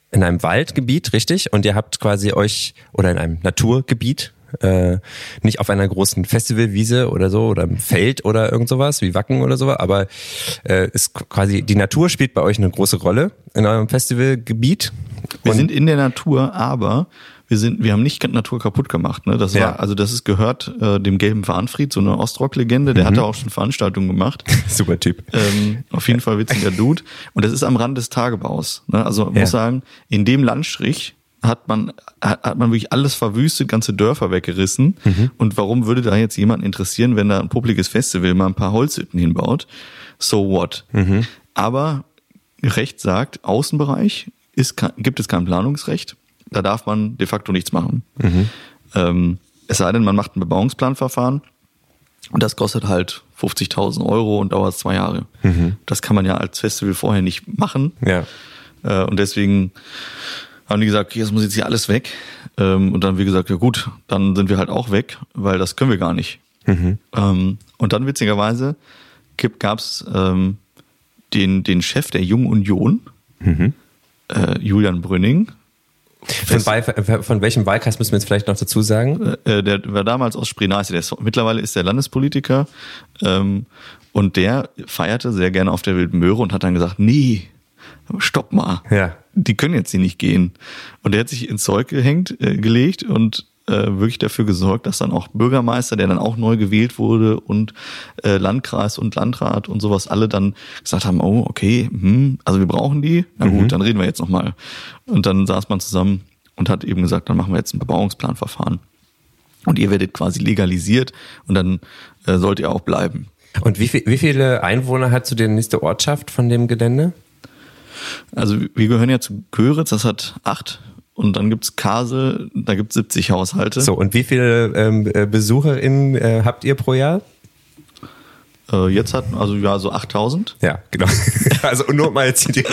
in einem Waldgebiet, richtig? Und ihr habt quasi euch, oder in einem Naturgebiet, äh, nicht auf einer großen Festivalwiese oder so oder im Feld oder irgend sowas wie Wacken oder so, aber äh, ist quasi die Natur spielt bei euch eine große Rolle in eurem Festivalgebiet wir sind in der Natur, aber wir sind, wir haben nicht Natur kaputt gemacht. Ne? Das ja. war, also das ist gehört äh, dem gelben Warnfried, so eine Ostrock-Legende. Der mhm. hatte auch schon Veranstaltungen gemacht. [laughs] Super Typ. Ähm, auf jeden Fall witziger [laughs] Dude. Und das ist am Rand des Tagebaus. Ne? Also ja. muss sagen, in dem Landstrich hat man hat, hat man wirklich alles verwüstet, ganze Dörfer weggerissen. Mhm. Und warum würde da jetzt jemand interessieren, wenn da ein publikes Festival mal ein paar Holzhütten hinbaut? So what? Mhm. Aber Recht sagt, Außenbereich ist, gibt es kein Planungsrecht. Da darf man de facto nichts machen. Mhm. Ähm, es sei denn, man macht ein Bebauungsplanverfahren und das kostet halt 50.000 Euro und dauert zwei Jahre. Mhm. Das kann man ja als Festival vorher nicht machen. Ja. Äh, und deswegen haben die gesagt, okay, das muss jetzt hier alles weg. Ähm, und dann haben wir gesagt, ja gut, dann sind wir halt auch weg, weil das können wir gar nicht. Mhm. Ähm, und dann witzigerweise gab es ähm, den, den Chef der Jungen Union, mhm äh, Julian Brünning. Von, von, welchem Wahlkreis müssen wir jetzt vielleicht noch dazu sagen? Äh, der war damals aus Sprinace. Der ist, mittlerweile ist der Landespolitiker ähm, und der feierte sehr gerne auf der Wilden Möhre und hat dann gesagt, nee, stopp mal. Ja. Die können jetzt hier nicht gehen. Und der hat sich ins Zeug gehängt, äh, gelegt und äh, wirklich dafür gesorgt, dass dann auch Bürgermeister, der dann auch neu gewählt wurde und äh, Landkreis und Landrat und sowas alle dann gesagt haben, oh, okay, hm, also wir brauchen die, na gut, mhm. dann reden wir jetzt nochmal. Und dann saß man zusammen und hat eben gesagt, dann machen wir jetzt ein Bebauungsplanverfahren. Und ihr werdet quasi legalisiert und dann äh, sollt ihr auch bleiben. Und wie, viel, wie viele Einwohner hat so die nächste Ortschaft von dem Gelände? Also wir gehören ja zu Köritz, das hat acht und dann gibt's Kasel, da gibt's 70 Haushalte. So, und wie viele ähm, äh, BesucherInnen äh, habt ihr pro Jahr? Äh, jetzt hat, also ja, so 8000. Ja, genau. [laughs] Also nur mal jetzt die,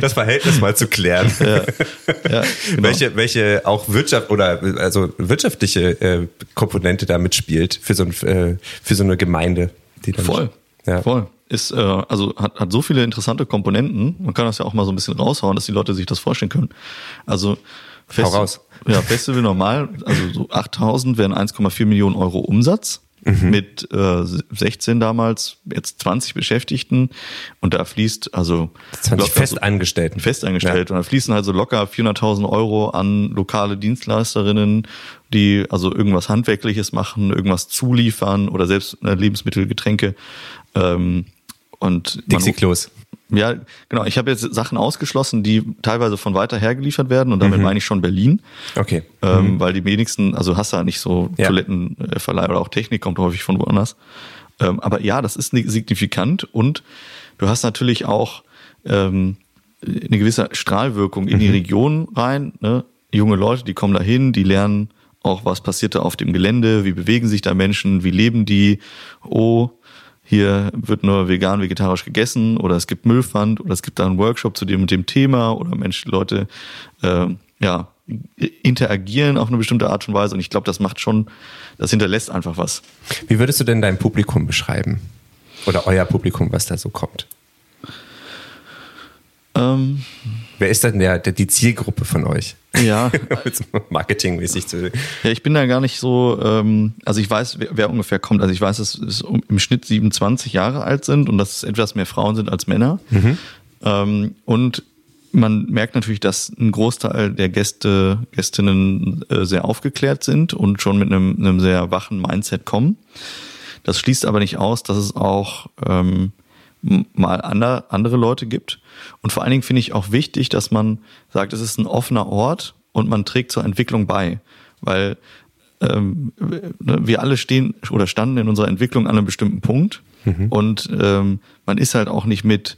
das Verhältnis mal zu klären. Ja, ja, [laughs] genau. welche, welche auch Wirtschaft oder also wirtschaftliche äh, Komponente da mitspielt für so, ein, äh, für so eine Gemeinde. Die Voll. Ja. Voll ist, äh, also hat, hat so viele interessante Komponenten. Man kann das ja auch mal so ein bisschen raushauen, dass die Leute sich das vorstellen können. Also Festi raus. Ja, Festival normal, also so 8000 wären 1,4 Millionen Euro Umsatz. Mhm. mit äh, 16 damals, jetzt 20 Beschäftigten und da fließt also 20 Festangestellten. Festangestellte ja. und da fließen halt so locker 400.000 Euro an lokale Dienstleisterinnen, die also irgendwas Handwerkliches machen, irgendwas zuliefern oder selbst äh, Lebensmittel, Getränke ähm, und Dixie Klos. Ja, genau. Ich habe jetzt Sachen ausgeschlossen, die teilweise von weiter her geliefert werden und damit mhm. meine ich schon Berlin. Okay. Ähm, mhm. Weil die wenigsten, also hast du ja nicht so ja. Toilettenverleih oder auch Technik kommt häufig von woanders. Ähm, aber ja, das ist signifikant und du hast natürlich auch ähm, eine gewisse Strahlwirkung in mhm. die Region rein. Ne? Junge Leute, die kommen dahin, die lernen auch was passiert da auf dem Gelände, wie bewegen sich da Menschen, wie leben die, oh, hier wird nur vegan, vegetarisch gegessen oder es gibt Müllpfand oder es gibt da einen Workshop zu dem und dem Thema oder Menschen, Leute, äh, ja, interagieren auf eine bestimmte Art und Weise und ich glaube, das macht schon, das hinterlässt einfach was. Wie würdest du denn dein Publikum beschreiben? Oder euer Publikum, was da so kommt? Ähm, Wer ist denn der, der, die Zielgruppe von euch? Ja. [laughs] Marketingmäßig zu. Ja, ich bin da gar nicht so, ähm, also ich weiß, wer, wer ungefähr kommt. Also ich weiß, dass es im Schnitt 27 Jahre alt sind und dass es etwas mehr Frauen sind als Männer. Mhm. Ähm, und man merkt natürlich, dass ein Großteil der Gäste, Gästinnen äh, sehr aufgeklärt sind und schon mit einem, einem sehr wachen Mindset kommen. Das schließt aber nicht aus, dass es auch ähm, mal andere, andere Leute gibt. Und vor allen Dingen finde ich auch wichtig, dass man sagt, es ist ein offener Ort und man trägt zur Entwicklung bei. Weil ähm, wir alle stehen oder standen in unserer Entwicklung an einem bestimmten Punkt. Mhm. Und ähm, man ist halt auch nicht mit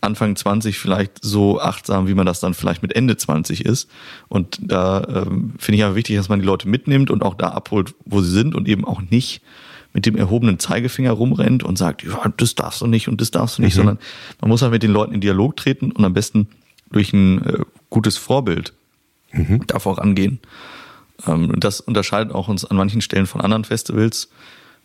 Anfang 20 vielleicht so achtsam, wie man das dann vielleicht mit Ende 20 ist. Und da ähm, finde ich aber wichtig, dass man die Leute mitnimmt und auch da abholt, wo sie sind und eben auch nicht mit dem erhobenen Zeigefinger rumrennt und sagt, ja, das darfst du nicht und das darfst du nicht, mhm. sondern man muss halt mit den Leuten in Dialog treten und am besten durch ein äh, gutes Vorbild mhm. davor angehen. Ähm, das unterscheidet auch uns an manchen Stellen von anderen Festivals,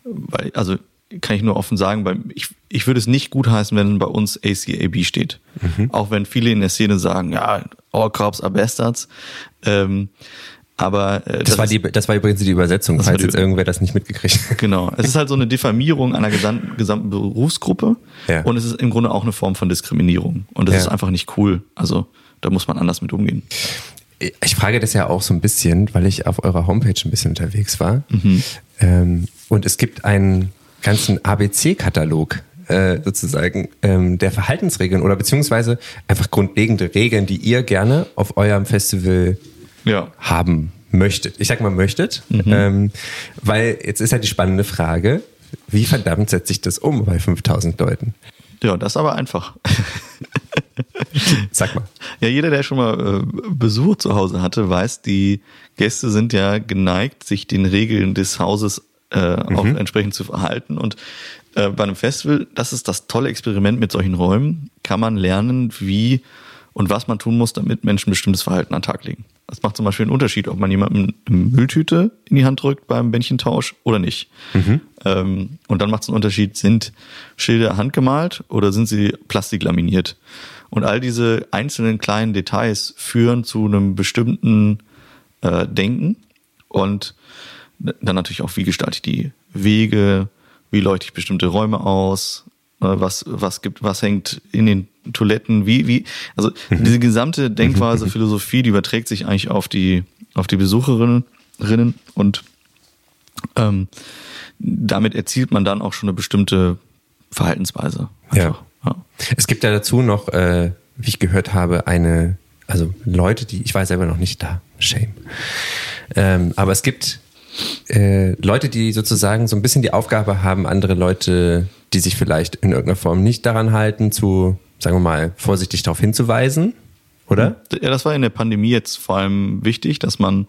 weil, also kann ich nur offen sagen, bei, ich, ich würde es nicht gut heißen, wenn bei uns ACAB steht. Mhm. Auch wenn viele in der Szene sagen, ja, all cops are bastards. Ähm, aber äh, das, das, war die, das war übrigens die Übersetzung, falls die, jetzt irgendwer das nicht mitgekriegt hat. [laughs] Genau. Es ist halt so eine Diffamierung einer gesamten, gesamten Berufsgruppe ja. und es ist im Grunde auch eine Form von Diskriminierung. Und das ja. ist einfach nicht cool. Also da muss man anders mit umgehen. Ich frage das ja auch so ein bisschen, weil ich auf eurer Homepage ein bisschen unterwegs war. Mhm. Ähm, und es gibt einen ganzen ABC-Katalog äh, sozusagen ähm, der Verhaltensregeln oder beziehungsweise einfach grundlegende Regeln, die ihr gerne auf eurem Festival ja. haben möchtet. Ich sag mal möchtet, mhm. ähm, weil jetzt ist ja die spannende Frage, wie verdammt setze ich das um bei 5000 Leuten? Ja, das ist aber einfach. [laughs] Sag mal. Ja, jeder, der schon mal äh, Besuch zu Hause hatte, weiß, die Gäste sind ja geneigt, sich den Regeln des Hauses äh, mhm. auch entsprechend zu verhalten. Und äh, bei einem Festival, das ist das tolle Experiment mit solchen Räumen, kann man lernen, wie und was man tun muss, damit Menschen bestimmtes Verhalten an den Tag legen. Das macht zum Beispiel einen Unterschied, ob man jemandem eine Mülltüte in die Hand drückt beim Bändchentausch oder nicht. Mhm. Ähm, und dann macht es einen Unterschied, sind Schilder handgemalt oder sind sie plastiklaminiert? Und all diese einzelnen kleinen Details führen zu einem bestimmten äh, Denken und dann natürlich auch, wie gestalte ich die Wege, wie leuchte ich bestimmte Räume aus, was, was gibt, was hängt in den Toiletten, wie, wie, also mhm. diese gesamte Denkweise, Philosophie, die überträgt sich eigentlich auf die, auf die Besucherinnen und ähm, damit erzielt man dann auch schon eine bestimmte Verhaltensweise. Ja. ja. Es gibt ja dazu noch, äh, wie ich gehört habe, eine, also Leute, die, ich war selber noch nicht da, shame. Ähm, aber es gibt äh, Leute, die sozusagen so ein bisschen die Aufgabe haben, andere Leute, die sich vielleicht in irgendeiner Form nicht daran halten, zu sagen wir mal, vorsichtig darauf hinzuweisen, oder? Ja, das war in der Pandemie jetzt vor allem wichtig, dass man,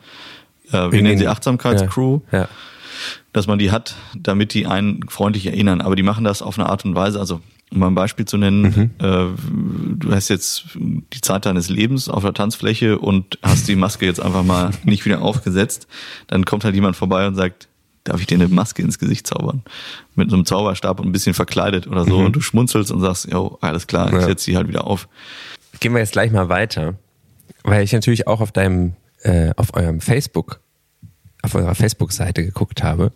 äh, wir nennen sie Achtsamkeitscrew, ja, ja. dass man die hat, damit die einen freundlich erinnern. Aber die machen das auf eine Art und Weise, also um mal ein Beispiel zu nennen, mhm. äh, du hast jetzt die Zeit deines Lebens auf der Tanzfläche und hast die Maske jetzt einfach mal [laughs] nicht wieder aufgesetzt, dann kommt halt jemand vorbei und sagt, darf ich dir eine Maske ins Gesicht zaubern? Mit so einem Zauberstab und ein bisschen verkleidet oder so. Mhm. Und du schmunzelst und sagst, jo, alles klar, ich setze sie halt wieder auf. Gehen wir jetzt gleich mal weiter. Weil ich natürlich auch auf deinem, äh, auf eurem Facebook, auf eurer Facebook-Seite geguckt habe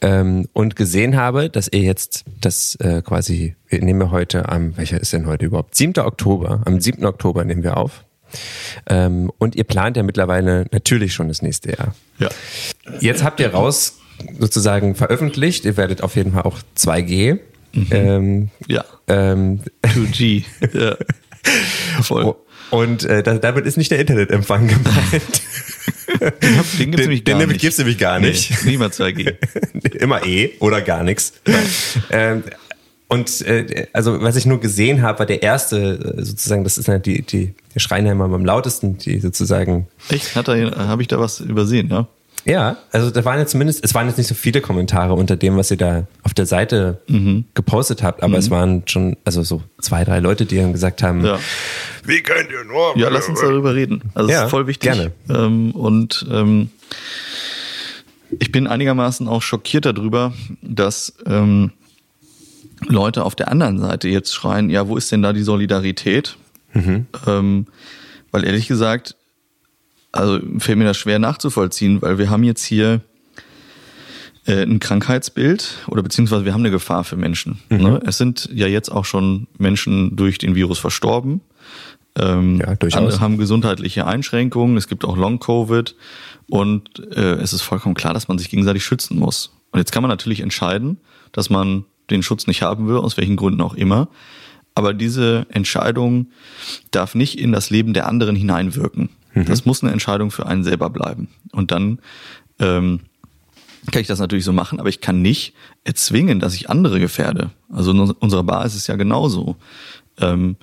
ähm, und gesehen habe, dass ihr jetzt das äh, quasi, wir nehmen wir heute am, welcher ist denn heute überhaupt? 7. Oktober, am 7. Oktober nehmen wir auf. Ähm, und ihr plant ja mittlerweile natürlich schon das nächste Jahr. Ja. Jetzt habt ihr raus sozusagen veröffentlicht. Ihr werdet auf jeden Fall auch 2G. Mhm. Ähm, ja. Ähm, 2G. [laughs] ja. Voll. Und äh, damit ist nicht der Internetempfang gemeint. Den, gibt's den, den nämlich gibt's nämlich gar nicht. [laughs] Nee, niemals 2G. Immer E oder gar nichts. Ähm, und äh, also was ich nur gesehen habe, war der erste äh, sozusagen, das ist ja die, die, die Schreinheimer am lautesten, die sozusagen. Echt? Hat er, habe ich da was übersehen, ja? Ja, also da waren jetzt zumindest, es waren jetzt nicht so viele Kommentare unter dem, was ihr da auf der Seite mhm. gepostet habt, aber mhm. es waren schon, also so zwei, drei Leute, die dann gesagt haben, ja. wie könnt ihr nur? Ja, lass uns darüber reden. Also ja, ist voll wichtig. Gerne. Ähm, und ähm, ich bin einigermaßen auch schockiert darüber, dass ähm, Leute auf der anderen Seite jetzt schreien, ja, wo ist denn da die Solidarität? Mhm. Ähm, weil ehrlich gesagt, also fällt mir das schwer nachzuvollziehen, weil wir haben jetzt hier äh, ein Krankheitsbild oder beziehungsweise wir haben eine Gefahr für Menschen. Mhm. Ne? Es sind ja jetzt auch schon Menschen durch den Virus verstorben. Ähm, ja, durchaus. Andere haben gesundheitliche Einschränkungen. Es gibt auch Long-Covid. Und äh, es ist vollkommen klar, dass man sich gegenseitig schützen muss. Und jetzt kann man natürlich entscheiden, dass man den Schutz nicht haben will, aus welchen Gründen auch immer. Aber diese Entscheidung darf nicht in das Leben der anderen hineinwirken. Mhm. Das muss eine Entscheidung für einen selber bleiben. Und dann ähm, kann ich das natürlich so machen, aber ich kann nicht erzwingen, dass ich andere gefährde. Also in unserer Bar ist es ja genauso. Ähm,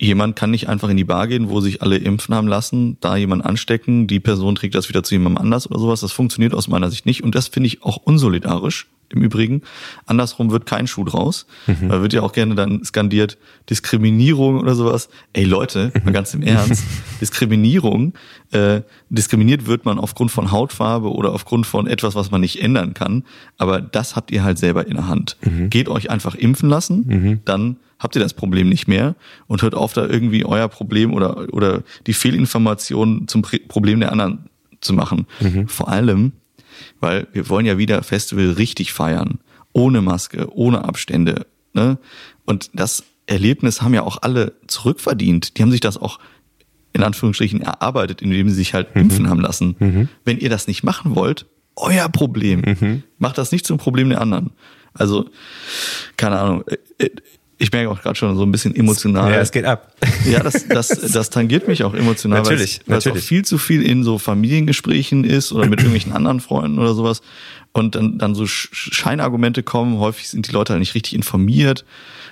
jemand kann nicht einfach in die Bar gehen, wo sich alle impfen haben lassen, da jemand anstecken, die Person trägt das wieder zu jemandem anders oder sowas. Das funktioniert aus meiner Sicht nicht und das finde ich auch unsolidarisch im Übrigen. Andersrum wird kein Schuh draus. Mhm. Da wird ja auch gerne dann skandiert, Diskriminierung oder sowas. Ey Leute, mal ganz im Ernst, [laughs] Diskriminierung, äh, diskriminiert wird man aufgrund von Hautfarbe oder aufgrund von etwas, was man nicht ändern kann. Aber das habt ihr halt selber in der Hand. Mhm. Geht euch einfach impfen lassen, mhm. dann habt ihr das Problem nicht mehr und hört auf, da irgendwie euer Problem oder, oder die Fehlinformation zum Problem der anderen zu machen. Mhm. Vor allem, weil wir wollen ja wieder Festival richtig feiern. Ohne Maske, ohne Abstände. Ne? Und das Erlebnis haben ja auch alle zurückverdient. Die haben sich das auch in Anführungsstrichen erarbeitet, indem sie sich halt mhm. impfen haben lassen. Mhm. Wenn ihr das nicht machen wollt, euer Problem. Mhm. Macht das nicht zum Problem der anderen. Also, keine Ahnung. Ich merke auch gerade schon so ein bisschen emotional. Ja, es geht ab. [laughs] Ja, das, das, das tangiert mich auch emotional, natürlich, weil, es, weil es auch viel zu viel in so Familiengesprächen ist oder mit irgendwelchen anderen Freunden oder sowas. Und dann, dann so Scheinargumente kommen. Häufig sind die Leute halt nicht richtig informiert.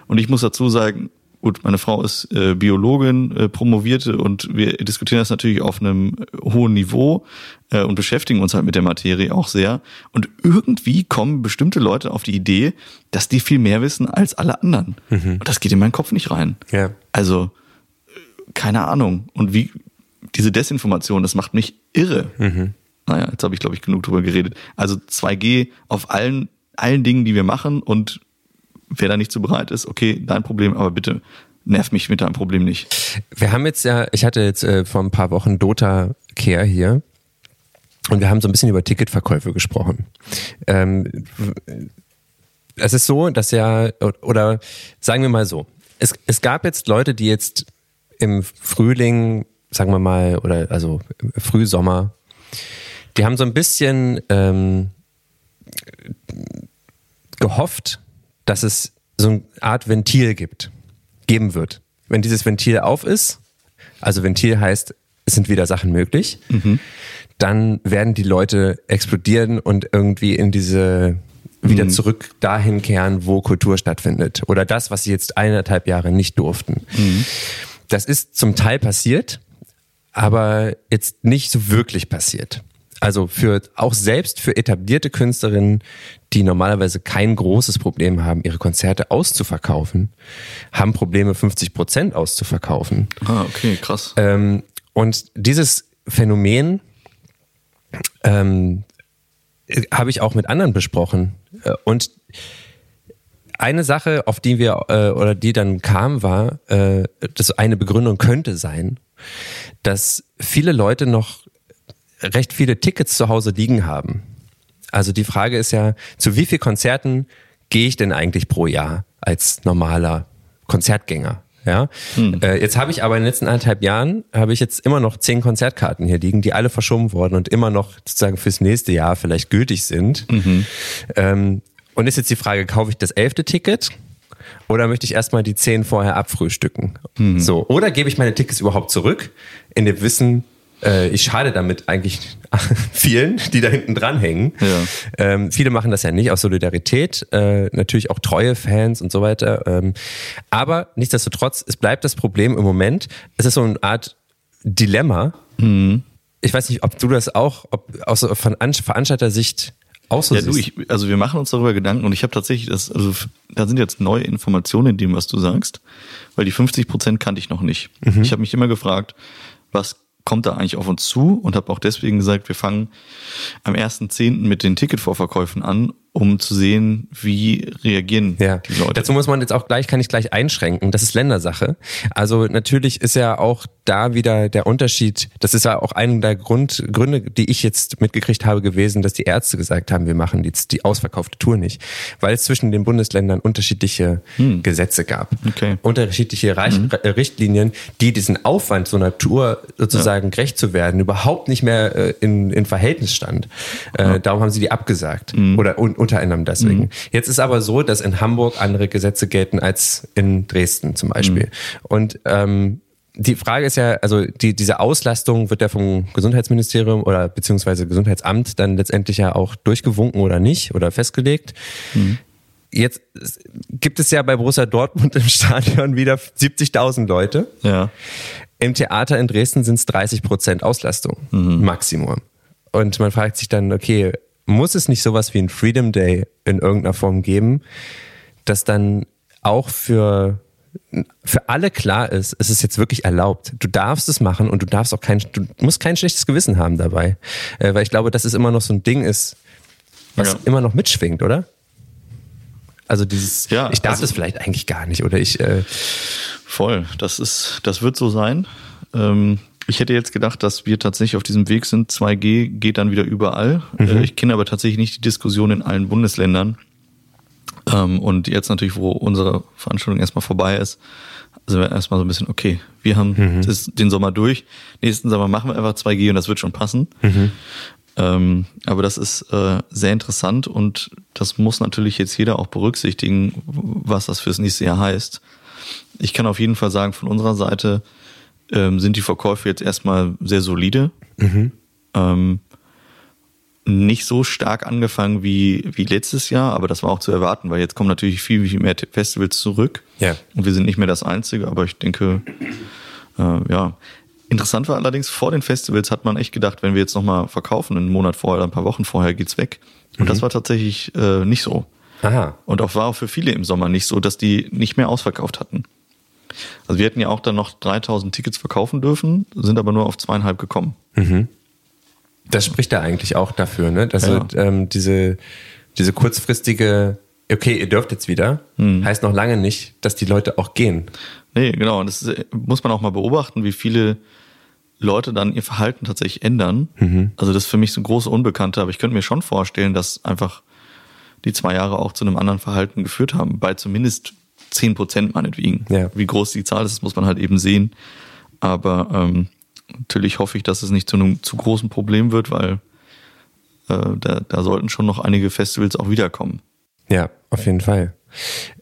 Und ich muss dazu sagen, Gut, meine Frau ist äh, Biologin, äh, promovierte und wir diskutieren das natürlich auf einem hohen Niveau äh, und beschäftigen uns halt mit der Materie auch sehr. Und irgendwie kommen bestimmte Leute auf die Idee, dass die viel mehr wissen als alle anderen. Mhm. Und das geht in meinen Kopf nicht rein. Ja. Also, äh, keine Ahnung. Und wie diese Desinformation, das macht mich irre. Mhm. Naja, jetzt habe ich, glaube ich, genug drüber geredet. Also 2G auf allen, allen Dingen, die wir machen und wer da nicht so bereit ist, okay, dein Problem, aber bitte nerv mich mit deinem Problem nicht. Wir haben jetzt ja, ich hatte jetzt äh, vor ein paar Wochen Dota Care hier und wir haben so ein bisschen über Ticketverkäufe gesprochen. Ähm, es ist so, dass ja, oder sagen wir mal so, es, es gab jetzt Leute, die jetzt im Frühling, sagen wir mal, oder also Frühsommer, die haben so ein bisschen ähm, gehofft, dass es so eine Art Ventil gibt, geben wird. Wenn dieses Ventil auf ist, also Ventil heißt, es sind wieder Sachen möglich, mhm. dann werden die Leute explodieren und irgendwie in diese wieder mhm. zurück dahin kehren, wo Kultur stattfindet. Oder das, was sie jetzt eineinhalb Jahre nicht durften. Mhm. Das ist zum Teil passiert, aber jetzt nicht so wirklich passiert. Also für auch selbst für etablierte Künstlerinnen, die normalerweise kein großes Problem haben, ihre Konzerte auszuverkaufen, haben Probleme, 50 Prozent auszuverkaufen. Ah, okay, krass. Ähm, und dieses Phänomen ähm, habe ich auch mit anderen besprochen. Äh, und eine Sache, auf die wir äh, oder die dann kam, war, äh, dass eine Begründung könnte sein, dass viele Leute noch recht viele Tickets zu Hause liegen haben. Also die Frage ist ja, zu wie viel Konzerten gehe ich denn eigentlich pro Jahr als normaler Konzertgänger? Ja, hm. äh, jetzt habe ich aber in den letzten anderthalb Jahren habe ich jetzt immer noch zehn Konzertkarten hier liegen, die alle verschoben wurden und immer noch sozusagen fürs nächste Jahr vielleicht gültig sind. Mhm. Ähm, und ist jetzt die Frage, kaufe ich das elfte Ticket oder möchte ich erstmal die zehn vorher abfrühstücken? Mhm. So, oder gebe ich meine Tickets überhaupt zurück in dem Wissen, äh, ich schade damit eigentlich [laughs] vielen, die da hinten dranhängen. Ja. Ähm, viele machen das ja nicht aus Solidarität, äh, natürlich auch treue Fans und so weiter. Ähm, aber nichtsdestotrotz, es bleibt das Problem im Moment, es ist so eine Art Dilemma. Mhm. Ich weiß nicht, ob du das auch, ob aus von Veranstalter-Sicht auch so ja, du, ich, also wir machen uns darüber Gedanken und ich habe tatsächlich das, also da sind jetzt neue Informationen in dem, was du sagst, weil die 50 Prozent kannte ich noch nicht. Mhm. Ich habe mich immer gefragt, was kommt da eigentlich auf uns zu und habe auch deswegen gesagt, wir fangen am 1.10. mit den Ticketvorverkäufen an um zu sehen, wie reagieren ja. die Leute. Dazu muss man jetzt auch gleich, kann ich gleich einschränken. Das ist Ländersache. Also natürlich ist ja auch da wieder der Unterschied. Das ist ja auch einer der Grund, Gründe, die ich jetzt mitgekriegt habe, gewesen, dass die Ärzte gesagt haben, wir machen jetzt die ausverkaufte Tour nicht, weil es zwischen den Bundesländern unterschiedliche hm. Gesetze gab, okay. unterschiedliche Reich hm. Richtlinien, die diesen Aufwand so einer Tour sozusagen ja. gerecht zu werden überhaupt nicht mehr äh, in, in Verhältnis stand. Äh, ja. Darum haben sie die abgesagt hm. oder und, unter anderem deswegen. Mhm. Jetzt ist aber so, dass in Hamburg andere Gesetze gelten als in Dresden zum Beispiel. Mhm. Und ähm, die Frage ist ja, also die, diese Auslastung wird ja vom Gesundheitsministerium oder beziehungsweise Gesundheitsamt dann letztendlich ja auch durchgewunken oder nicht oder festgelegt. Mhm. Jetzt gibt es ja bei Borussia Dortmund im Stadion wieder 70.000 Leute. Ja. Im Theater in Dresden sind es 30 Prozent Auslastung, mhm. Maximum. Und man fragt sich dann, okay, muss es nicht sowas wie ein Freedom Day in irgendeiner Form geben, dass dann auch für für alle klar ist, es ist jetzt wirklich erlaubt. Du darfst es machen und du darfst auch kein, du musst kein schlechtes Gewissen haben dabei, äh, weil ich glaube, dass es immer noch so ein Ding ist, was ja. immer noch mitschwingt, oder? Also dieses, ja, ich darf also, das vielleicht eigentlich gar nicht oder ich. Äh, voll, das ist, das wird so sein. Ähm, ich hätte jetzt gedacht, dass wir tatsächlich auf diesem Weg sind. 2G geht dann wieder überall. Mhm. Äh, ich kenne aber tatsächlich nicht die Diskussion in allen Bundesländern. Ähm, und jetzt natürlich, wo unsere Veranstaltung erstmal vorbei ist, sind wir erstmal so ein bisschen, okay, wir haben mhm. das, den Sommer durch. Nächsten Sommer machen wir einfach 2G und das wird schon passen. Mhm. Ähm, aber das ist äh, sehr interessant und das muss natürlich jetzt jeder auch berücksichtigen, was das fürs nächste Jahr heißt. Ich kann auf jeden Fall sagen, von unserer Seite, ähm, sind die Verkäufe jetzt erstmal sehr solide. Mhm. Ähm, nicht so stark angefangen wie, wie letztes Jahr, aber das war auch zu erwarten, weil jetzt kommen natürlich viel, viel mehr Festivals zurück. Ja. Und wir sind nicht mehr das Einzige, aber ich denke, äh, ja. Interessant war allerdings, vor den Festivals hat man echt gedacht, wenn wir jetzt nochmal verkaufen, einen Monat vorher oder ein paar Wochen vorher geht's weg. Und mhm. das war tatsächlich äh, nicht so. Aha. Und auch war auch für viele im Sommer nicht so, dass die nicht mehr ausverkauft hatten. Also wir hätten ja auch dann noch 3000 Tickets verkaufen dürfen, sind aber nur auf zweieinhalb gekommen. Mhm. Das spricht da eigentlich auch dafür, ne? Dass ja. ähm, diese, diese kurzfristige, okay, ihr dürft jetzt wieder, mhm. heißt noch lange nicht, dass die Leute auch gehen. Nee, genau. Und das muss man auch mal beobachten, wie viele Leute dann ihr Verhalten tatsächlich ändern. Mhm. Also das ist für mich so ein große Unbekannte, aber ich könnte mir schon vorstellen, dass einfach die zwei Jahre auch zu einem anderen Verhalten geführt haben, bei zumindest zehn Prozent meinetwegen. Ja. Wie groß die Zahl ist, das muss man halt eben sehen. Aber ähm, natürlich hoffe ich, dass es nicht zu einem zu großen Problem wird, weil äh, da, da sollten schon noch einige Festivals auch wiederkommen. Ja, auf jeden Fall.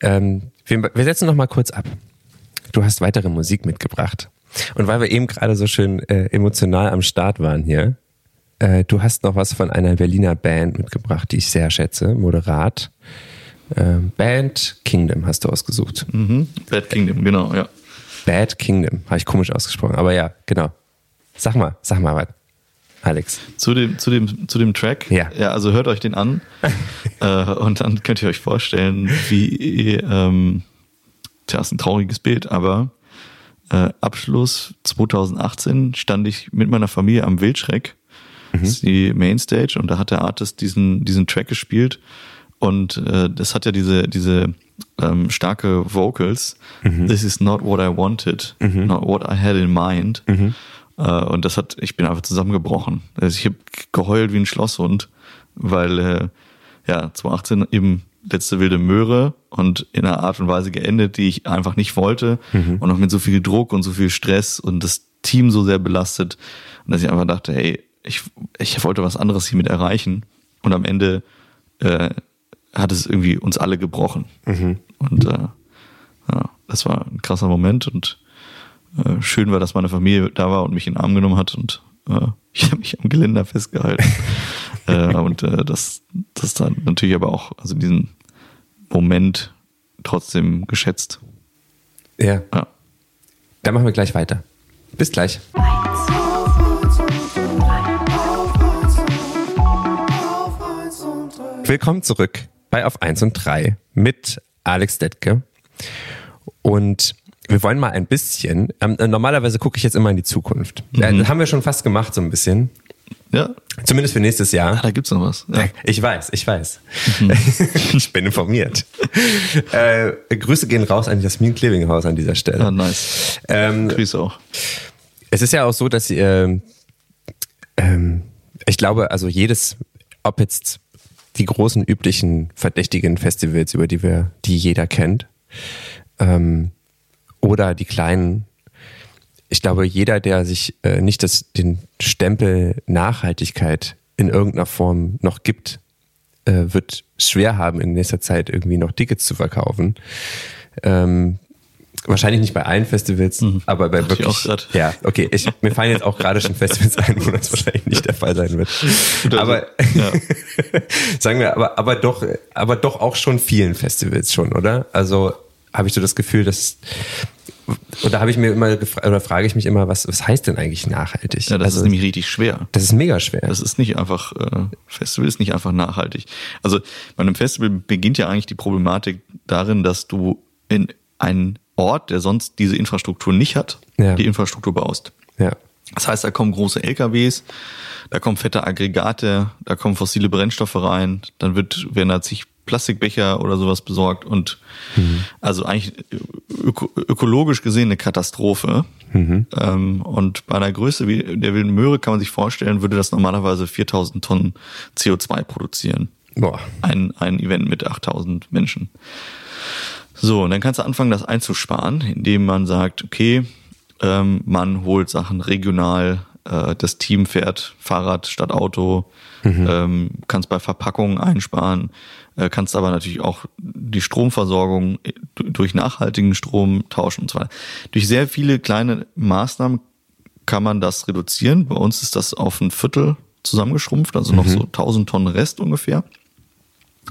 Ähm, wir, wir setzen noch mal kurz ab. Du hast weitere Musik mitgebracht. Und weil wir eben gerade so schön äh, emotional am Start waren hier, äh, du hast noch was von einer Berliner Band mitgebracht, die ich sehr schätze, moderat. Ähm, Bad Kingdom hast du ausgesucht. Mhm. Bad Kingdom, genau, ja. Bad Kingdom, habe ich komisch ausgesprochen, aber ja, genau. Sag mal, sag mal was. Alex. Zu dem, zu dem, zu dem Track? Ja. Ja, also hört euch den an. [laughs] äh, und dann könnt ihr euch vorstellen, wie, ähm, tja, ist ein trauriges Bild, aber äh, Abschluss 2018 stand ich mit meiner Familie am Wildschreck. Mhm. Das ist die Mainstage und da hat der Artist diesen, diesen Track gespielt und äh, das hat ja diese, diese ähm, starke Vocals. Mhm. This is not what I wanted, mhm. not what I had in mind. Äh, und das hat, ich bin einfach zusammengebrochen. Also ich habe geheult wie ein Schlosshund, weil äh, ja 2018 eben letzte wilde Möhre und in einer Art und Weise geendet, die ich einfach nicht wollte mhm. und noch mit so viel Druck und so viel Stress und das Team so sehr belastet und dass ich einfach dachte, hey, ich, ich wollte was anderes hiermit erreichen und am Ende äh, hat es irgendwie uns alle gebrochen. Mhm. Und äh, ja, das war ein krasser Moment und äh, schön war, dass meine Familie da war und mich in den Arm genommen hat und äh, [laughs] ich habe mich am Geländer festgehalten. [laughs] äh, und äh, das, das dann natürlich aber auch, also diesen Moment trotzdem geschätzt. Ja. ja. Dann machen wir gleich weiter. Bis gleich. Willkommen zurück bei Auf 1 und 3 mit Alex Detke. Und wir wollen mal ein bisschen, ähm, normalerweise gucke ich jetzt immer in die Zukunft. Mhm. Äh, haben wir schon fast gemacht, so ein bisschen. Ja. Zumindest für nächstes Jahr. Ah, da gibt's noch was. Ja. Ich weiß, ich weiß. Mhm. [laughs] ich bin informiert. äh, Grüße gehen raus an Jasmin Klevinghaus an dieser Stelle. Ah, nice. Ähm, Grüße auch. Es ist ja auch so, dass äh, ähm, ich glaube, also jedes, ob jetzt die großen üblichen verdächtigen Festivals, über die wir, die jeder kennt, ähm, oder die kleinen. Ich glaube, jeder, der sich äh, nicht das, den Stempel Nachhaltigkeit in irgendeiner Form noch gibt, äh, wird schwer haben, in nächster Zeit irgendwie noch Tickets zu verkaufen. Ähm, wahrscheinlich nicht bei allen Festivals, mhm. aber bei wirklich. ja, okay. Ich, mir fallen jetzt auch gerade schon Festivals ein, wo das wahrscheinlich nicht der Fall sein wird. Aber ja. [laughs] sagen wir, aber aber doch, aber doch auch schon vielen Festivals schon, oder? Also habe ich so das Gefühl, dass oder habe ich mir immer gefragt, oder frage ich mich immer, was, was heißt denn eigentlich nachhaltig? Ja, das also, ist nämlich richtig schwer. Das ist mega schwer. Das ist nicht einfach, äh, Festival ist nicht einfach nachhaltig. Also bei einem Festival beginnt ja eigentlich die Problematik darin, dass du in einen Ort, der sonst diese Infrastruktur nicht hat, ja. die Infrastruktur baust. Ja. Das heißt, da kommen große LKWs, da kommen fette Aggregate, da kommen fossile Brennstoffe rein, dann wird, werden da zig Plastikbecher oder sowas besorgt und mhm. also eigentlich öko ökologisch gesehen eine Katastrophe. Mhm. Ähm, und bei einer Größe wie der Wilden Möhre kann man sich vorstellen, würde das normalerweise 4000 Tonnen CO2 produzieren. Boah. Ein, ein Event mit 8000 Menschen. So, und dann kannst du anfangen, das einzusparen, indem man sagt, okay, ähm, man holt Sachen regional, äh, das Team fährt Fahrrad statt Auto, mhm. ähm, kannst bei Verpackungen einsparen, äh, kannst aber natürlich auch die Stromversorgung durch nachhaltigen Strom tauschen und so weiter. Durch sehr viele kleine Maßnahmen kann man das reduzieren. Bei uns ist das auf ein Viertel zusammengeschrumpft, also noch mhm. so 1000 Tonnen Rest ungefähr.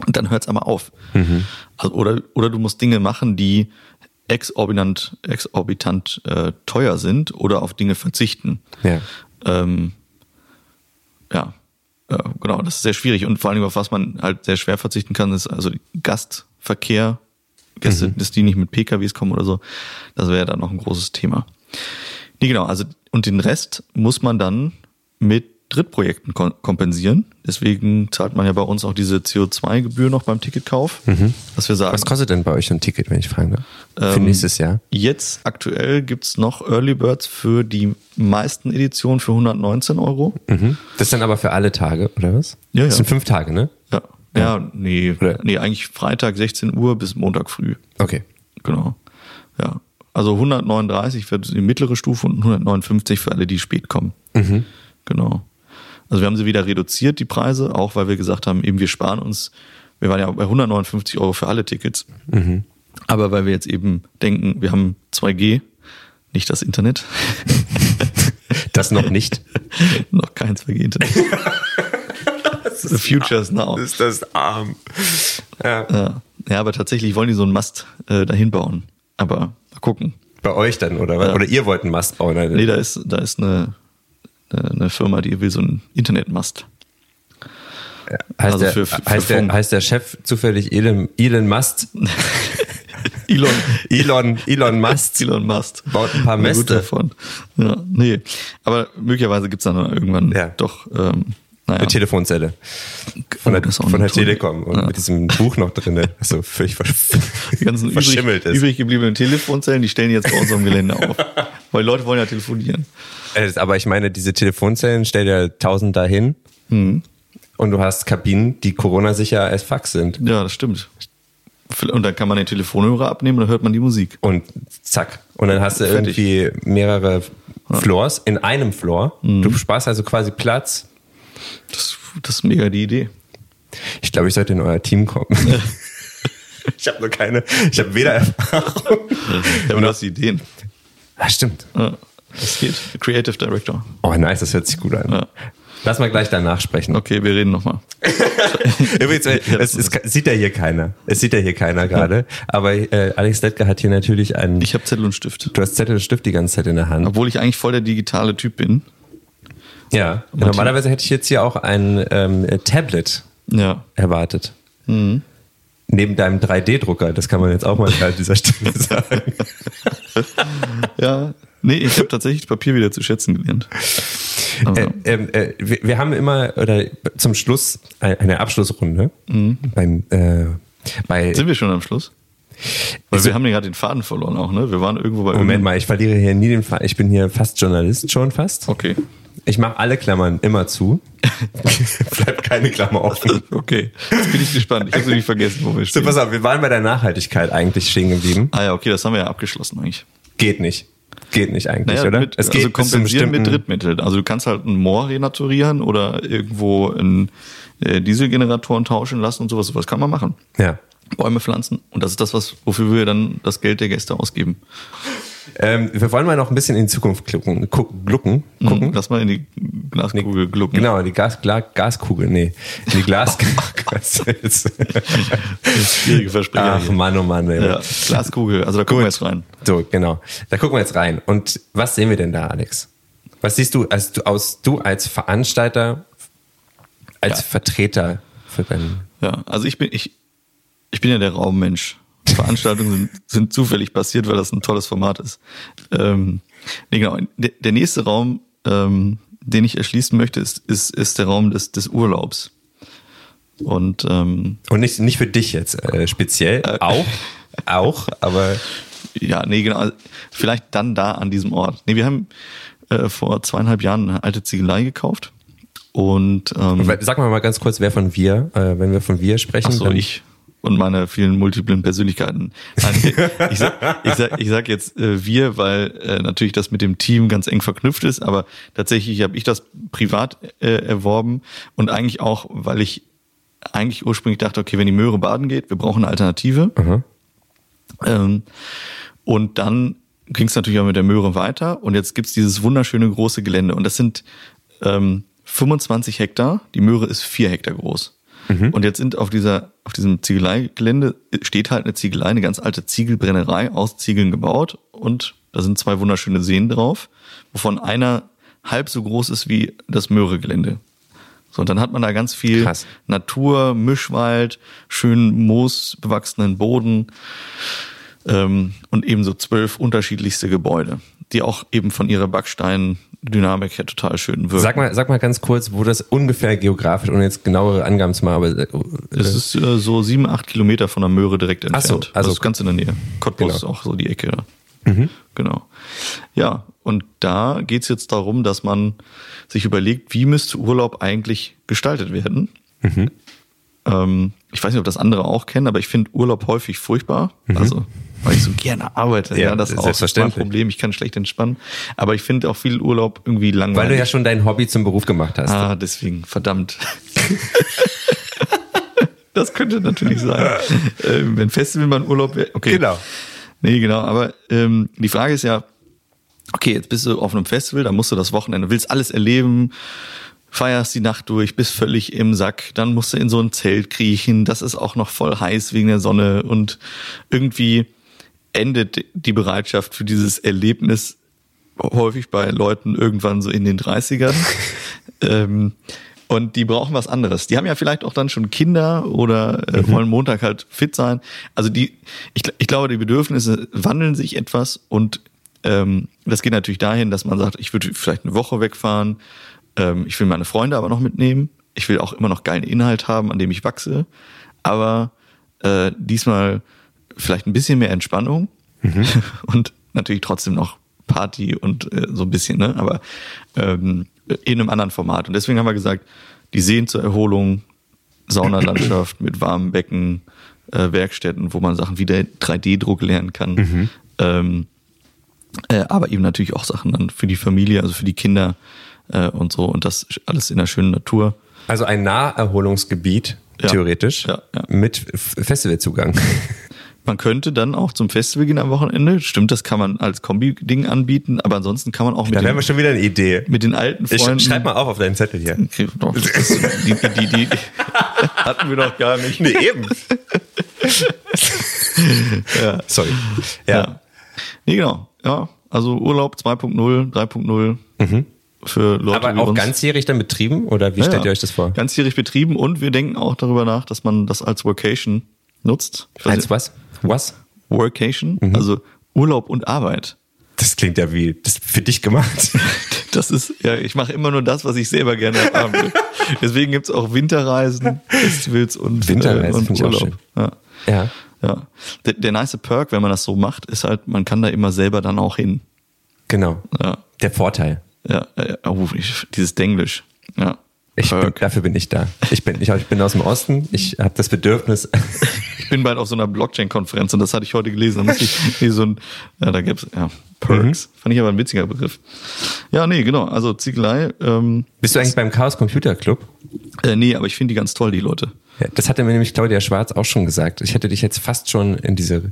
Und dann hört es aber auf. Mhm. Also, oder, oder du musst Dinge machen, die exorbitant, exorbitant äh, teuer sind oder auf Dinge verzichten. Ja. Ähm, ja, äh, genau, das ist sehr schwierig. Und vor allem, auf was man halt sehr schwer verzichten kann, ist also Gastverkehr, Gäste, mhm. dass die nicht mit PKWs kommen oder so. Das wäre dann noch ein großes Thema. Nee, genau, also und den Rest muss man dann mit Drittprojekten kompensieren. Deswegen zahlt man ja bei uns auch diese CO2-Gebühr noch beim Ticketkauf. Mhm. Was wir sagen. Was kostet denn bei euch ein Ticket, wenn ich fragen darf? Für ähm, nächstes Jahr? Jetzt aktuell gibt's noch Early Birds für die meisten Editionen für 119 Euro. Mhm. Das dann aber für alle Tage, oder was? Ja, das ja. sind fünf Tage, ne? Ja. Ja, ja nee, oder? nee, eigentlich Freitag 16 Uhr bis Montag früh. Okay. Genau. Ja. Also 139 für die mittlere Stufe und 159 für alle, die spät kommen. Mhm. Genau. Also wir haben sie wieder reduziert, die Preise, auch weil wir gesagt haben, eben wir sparen uns, wir waren ja bei 159 Euro für alle Tickets. Mhm. Aber weil wir jetzt eben denken, wir haben 2G, nicht das Internet. [laughs] Das noch nicht. [laughs] noch kein 2G-Internet. [laughs] The future is now. Ist das arm. Ja. ja. aber tatsächlich wollen die so einen Mast äh, dahin bauen. Aber mal gucken. Bei euch dann, oder? Ja. Oder ihr wollt einen Mast bauen? Nee, da ist, da ist eine, eine Firma, die will so einen Internetmast. Heißt, also der, für, für heißt, der, heißt der Chef zufällig Elon, Elon Musk? [laughs] Elon. Elon, Elon Musk. [laughs] Elon Musk. Baut ein paar Mäste. davon. Ja, nee. Aber möglicherweise gibt's dann irgendwann ja. doch, ähm, naja. Eine Telefonzelle. Von der, von der Telekom. Und ja. mit diesem Buch noch drin, so völlig [laughs] versch die ganzen verschimmelt übrig, ist. übrig gebliebenen Telefonzellen, die stellen jetzt bei unserem Gelände auf. Weil Leute wollen ja telefonieren. Aber ich meine, diese Telefonzellen stell dir tausend dahin. Hm. Und du hast Kabinen, die Corona-sicher als Fax sind. Ja, das stimmt. Und dann kann man den Telefonhörer abnehmen und dann hört man die Musik. Und zack. Und dann hast du Fertig. irgendwie mehrere Floors in einem Floor. Mhm. Du sparst also quasi Platz. Das, das ist mega die Idee. Ich glaube, ich sollte in euer Team kommen. [laughs] ich habe nur keine, ich habe weder Erfahrung. Aber du hast Ideen. Ah, stimmt. Ja. Das geht. Creative Director. Oh, nice, das hört sich gut an. Ja. Lass mal gleich danach sprechen. Okay, wir reden nochmal. [laughs] Übrigens, es, es, sieht ja hier keiner. Es sieht ja hier keiner gerade. Aber äh, Alex Lettger hat hier natürlich einen. Ich habe Zettel und Stift. Du hast Zettel und Stift die ganze Zeit in der Hand. Obwohl ich eigentlich voll der digitale Typ bin. Ja, normalerweise hätte ich jetzt hier auch ein ähm, Tablet Ja. erwartet. Mhm. Neben deinem 3D-Drucker, das kann man jetzt auch mal an dieser Stelle [laughs] sagen. Ja. Nee, ich habe tatsächlich Papier wieder zu schätzen gelernt. Also, Äh, ähm, äh, wir, wir haben immer oder zum Schluss ein- eine Abschlussrunde beim äh, bei sind wir schon am Schluss? Weil wir so- haben ja gerade den Faden verloren auch, ne? Wir waren irgendwo bei Moment mal, ich verliere hier nie den Fall. Ich bin hier fast Journalist schon fast. Okay. Ich mache alle Klammern immer zu. [laughs] Bleibt keine Klammer offen. Okay. Jetzt bin ich gespannt. Ich habe nämlich vergessen, wo wir So, stehen. pass auf, wir waren bei der Nachhaltigkeit eigentlich stehen geblieben. Ah ja, okay, das haben wir ja abgeschlossen eigentlich. Geht nicht. Geht nicht eigentlich, Naja, oder? mit, es also geht zum kompensieren mit Drittmitteln. Also du kannst halt ein Moor renaturieren oder irgendwo einen äh, Dieselgeneratoren tauschen lassen und sowas. Sowas kann man machen. Ja. Bäume pflanzen. Und das ist das, was, wofür wir dann das Geld der Gäste ausgeben. Ähm, wir wollen mal noch ein bisschen in die Zukunft glucken. Gucken. glucken, gucken. Mhm. Lass mal in die Glaskugel glucken. Genau, die Gas, Gla, Gaskugel, nee. Die Glas. [laughs] Was jetzt? Schwierige Versprecher. Ach. Mann, oh Mann. Ey. Ja, Glaskugel. Also da gucken wir jetzt rein. So, genau. Da gucken wir jetzt rein. Und was sehen wir denn da, Alex? Was siehst du als du aus du als Veranstalter, als Ja. Vertreter für deinen Ja, also ich bin, ich, ich bin ja der Raummensch. Veranstaltungen sind, sind zufällig passiert, weil das ein tolles Format ist. Ähm, nee, genau. Der, der nächste Raum, ähm, den ich erschließen möchte, ist, ist, ist der Raum des, des Urlaubs. Und ähm, und nicht nicht für dich jetzt äh, speziell, [laughs] auch auch, aber ja, nee, genau. also Vielleicht dann da an diesem Ort. Nee, wir haben äh, vor zweieinhalb Jahren eine alte Ziegelei gekauft. Und ähm, sag mal mal ganz kurz, wer von wir, äh, wenn wir von wir sprechen, Ach so, dann- ich und meine vielen multiplen Persönlichkeiten. Nein, ich, sag, ich, sag, ich sag jetzt äh, wir, weil äh, natürlich das mit dem Team ganz eng verknüpft ist, aber tatsächlich habe ich das privat äh, erworben und eigentlich auch, weil ich eigentlich ursprünglich dachte, okay, wenn die Möhre baden geht, wir brauchen eine Alternative. Mhm. Ähm, und dann ging es natürlich auch mit der Möhre weiter und jetzt gibt's dieses wunderschöne große Gelände und das sind ähm, 25 Hektar, die Möhre ist vier Hektar groß. Und jetzt sind auf dieser, auf diesem Ziegeleigelände steht halt eine Ziegelei, eine ganz alte Ziegelbrennerei aus Ziegeln gebaut und da sind zwei wunderschöne Seen drauf, wovon einer halb so groß ist wie das Möhregelände. So, und dann hat man da ganz viel Krass. Natur, Mischwald, schön moosbewachsenen Boden ähm, und eben so zwölf unterschiedlichste Gebäude, die auch eben von ihrer Backsteindynamik her total schön wirken. Sag mal, sag mal ganz kurz, wo das ungefähr geografisch und jetzt genauere Angaben zu machen, aber äh, Es ist äh, so sieben, acht Kilometer von der Möhre direkt Ach so, entfernt. also- das ist ganz in der Nähe. Cottbus Genau. ist auch so die Ecke da. Genau. Ja, und da geht's jetzt darum, dass man sich überlegt, wie müsste Urlaub eigentlich gestaltet werden. Ähm, ich weiß nicht, ob das andere auch kennen, aber ich finde Urlaub häufig furchtbar. Also, weil ich so gerne arbeite. Ja, Ja, das ist auch mein. Problem. Ich kann schlecht entspannen. Aber ich finde auch viel Urlaub irgendwie langweilig. weil du ja schon dein Hobby zum Beruf gemacht hast. Ah, deswegen, verdammt. [laughs] das könnte natürlich sein. ähm, wenn Festival mal ein Urlaub wäre. Okay. Genau. Nee, genau. Aber ähm, die Frage ist ja, okay, jetzt bist du auf einem Festival, da musst du das Wochenende, willst alles erleben, feierst die Nacht durch, bist völlig im Sack, dann musst du in so ein Zelt kriechen, das ist auch noch voll heiß wegen der Sonne und irgendwie endet die Bereitschaft für dieses Erlebnis häufig bei Leuten irgendwann so in den 30ern. [laughs] ähm, und die brauchen was anderes. Die haben ja vielleicht auch dann schon Kinder oder äh, wollen Montag halt fit sein. Also die, ich, ich glaube, die Bedürfnisse wandeln sich etwas und ähm, das geht natürlich dahin, dass man sagt, ich würde vielleicht eine Woche wegfahren, ähm, ich will meine Freunde aber noch mitnehmen, ich will auch immer noch geilen Inhalt haben, an dem ich wachse, aber äh, diesmal vielleicht ein bisschen mehr Entspannung [laughs] und natürlich trotzdem noch Party und äh, so ein bisschen, ne? aber ähm, in einem anderen Format. Und deswegen haben wir gesagt, die Seen zur Erholung, Saunalandschaft mit warmen Becken, äh, Werkstätten, wo man Sachen wie der 3D-Druck lernen kann. Ähm, äh, aber eben natürlich auch Sachen dann für die Familie, also für die Kinder äh, und so. Und das alles in der schönen Natur. Also ein Naherholungsgebiet, Ja. theoretisch, Ja, ja. mit Festivalzugang. [laughs] Man könnte dann auch zum Festival gehen am Wochenende. Stimmt, das kann man als Kombi-Ding anbieten, aber ansonsten kann man auch mit, Dann den, haben wir schon wieder eine Idee. mit den alten Ich, Freunden. schreib mal auf auf deinen Zettel hier. Okay, doch, das die, die, die, die [laughs] hatten wir doch gar nicht. Nee, eben. [laughs] Ja. Sorry. Ja. Ja. Nee, genau. Ja, also Urlaub 2.0, 3.0. für Leute Aber auch ganzjährig dann betrieben oder wie Ja, stellt ihr euch das vor? Ganzjährig betrieben und wir denken auch darüber nach, dass man das als Workation nutzt. Als was? Was? nicht, Workation, Mhm. also Urlaub und Arbeit. Das klingt ja wie das für dich gemacht. [laughs] Das ist, ja, ich mache immer nur das, was ich selber gerne haben will. Deswegen gibt's auch Winterreisen, Festivals und, Winterreisen äh, und Urlaub. Ja. ja. Ja. Der, der nice Perk, wenn man das so macht, ist halt, man kann da immer selber dann auch hin. Genau. Ja. Der Vorteil. Ja, oh, ich, dieses Denglisch. Ja. Ich bin, dafür bin ich da. Ich bin, ich, ich bin aus dem Osten. Ich habe das Bedürfnis. Ich bin bald auf so einer Blockchain-Konferenz und das hatte ich heute gelesen. Da ich [laughs] wie so ein, ja, da gibt's ja Perks. Fand ich aber ein witziger Begriff. Ja, nee, genau. Also Ziegelei, ähm, Bist du eigentlich beim Chaos Computer Club? äh, nee, aber ich finde die ganz toll, die Leute. Ja, das hatte mir nämlich Claudia Schwarz auch schon gesagt. Ich hätte dich jetzt fast schon in diese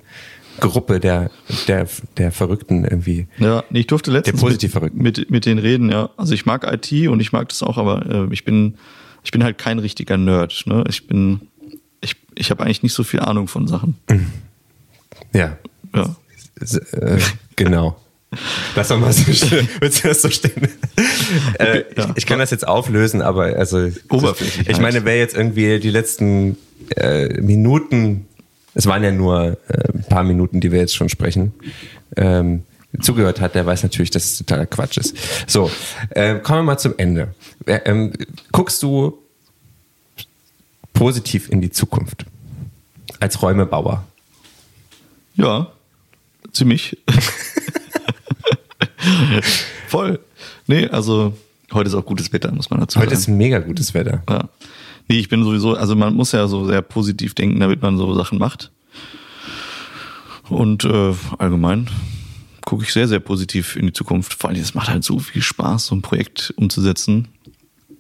Gruppe der, der, der Verrückten irgendwie. Ja, nee, ich durfte letztens Der positiv mit, Verrückten. mit, mit denen reden, ja. Also ich mag IT und ich mag das auch, aber äh, ich bin ich bin halt kein richtiger Nerd. Ne? Ich bin ich ich habe eigentlich nicht so viel Ahnung von Sachen. Ja. Ja. S- Äh, genau. Lass doch mal so stehen. [laughs] Willst du das so stehen? Äh, ich, ich kann das jetzt auflösen, aber also Oberflächlich Ich halt. meine, wer jetzt irgendwie die letzten äh, Minuten, es waren ja nur äh, ein paar Minuten, die wir jetzt schon sprechen, ähm, zugehört hat, der weiß natürlich, dass es totaler Quatsch ist. So, äh, kommen wir mal zum Ende. Äh, ähm, guckst du positiv in die Zukunft als Räumebauer? Ja, ziemlich. [laughs] Voll. Nee, also heute ist auch gutes Wetter, muss man dazu Heute sagen. ist mega gutes Wetter. Ja. Nee, ich bin sowieso, also man muss ja so sehr positiv denken, damit man so Sachen macht. Und äh, allgemein gucke ich sehr, sehr positiv in die Zukunft. Vor allem, es macht halt so viel Spaß, so ein Projekt umzusetzen.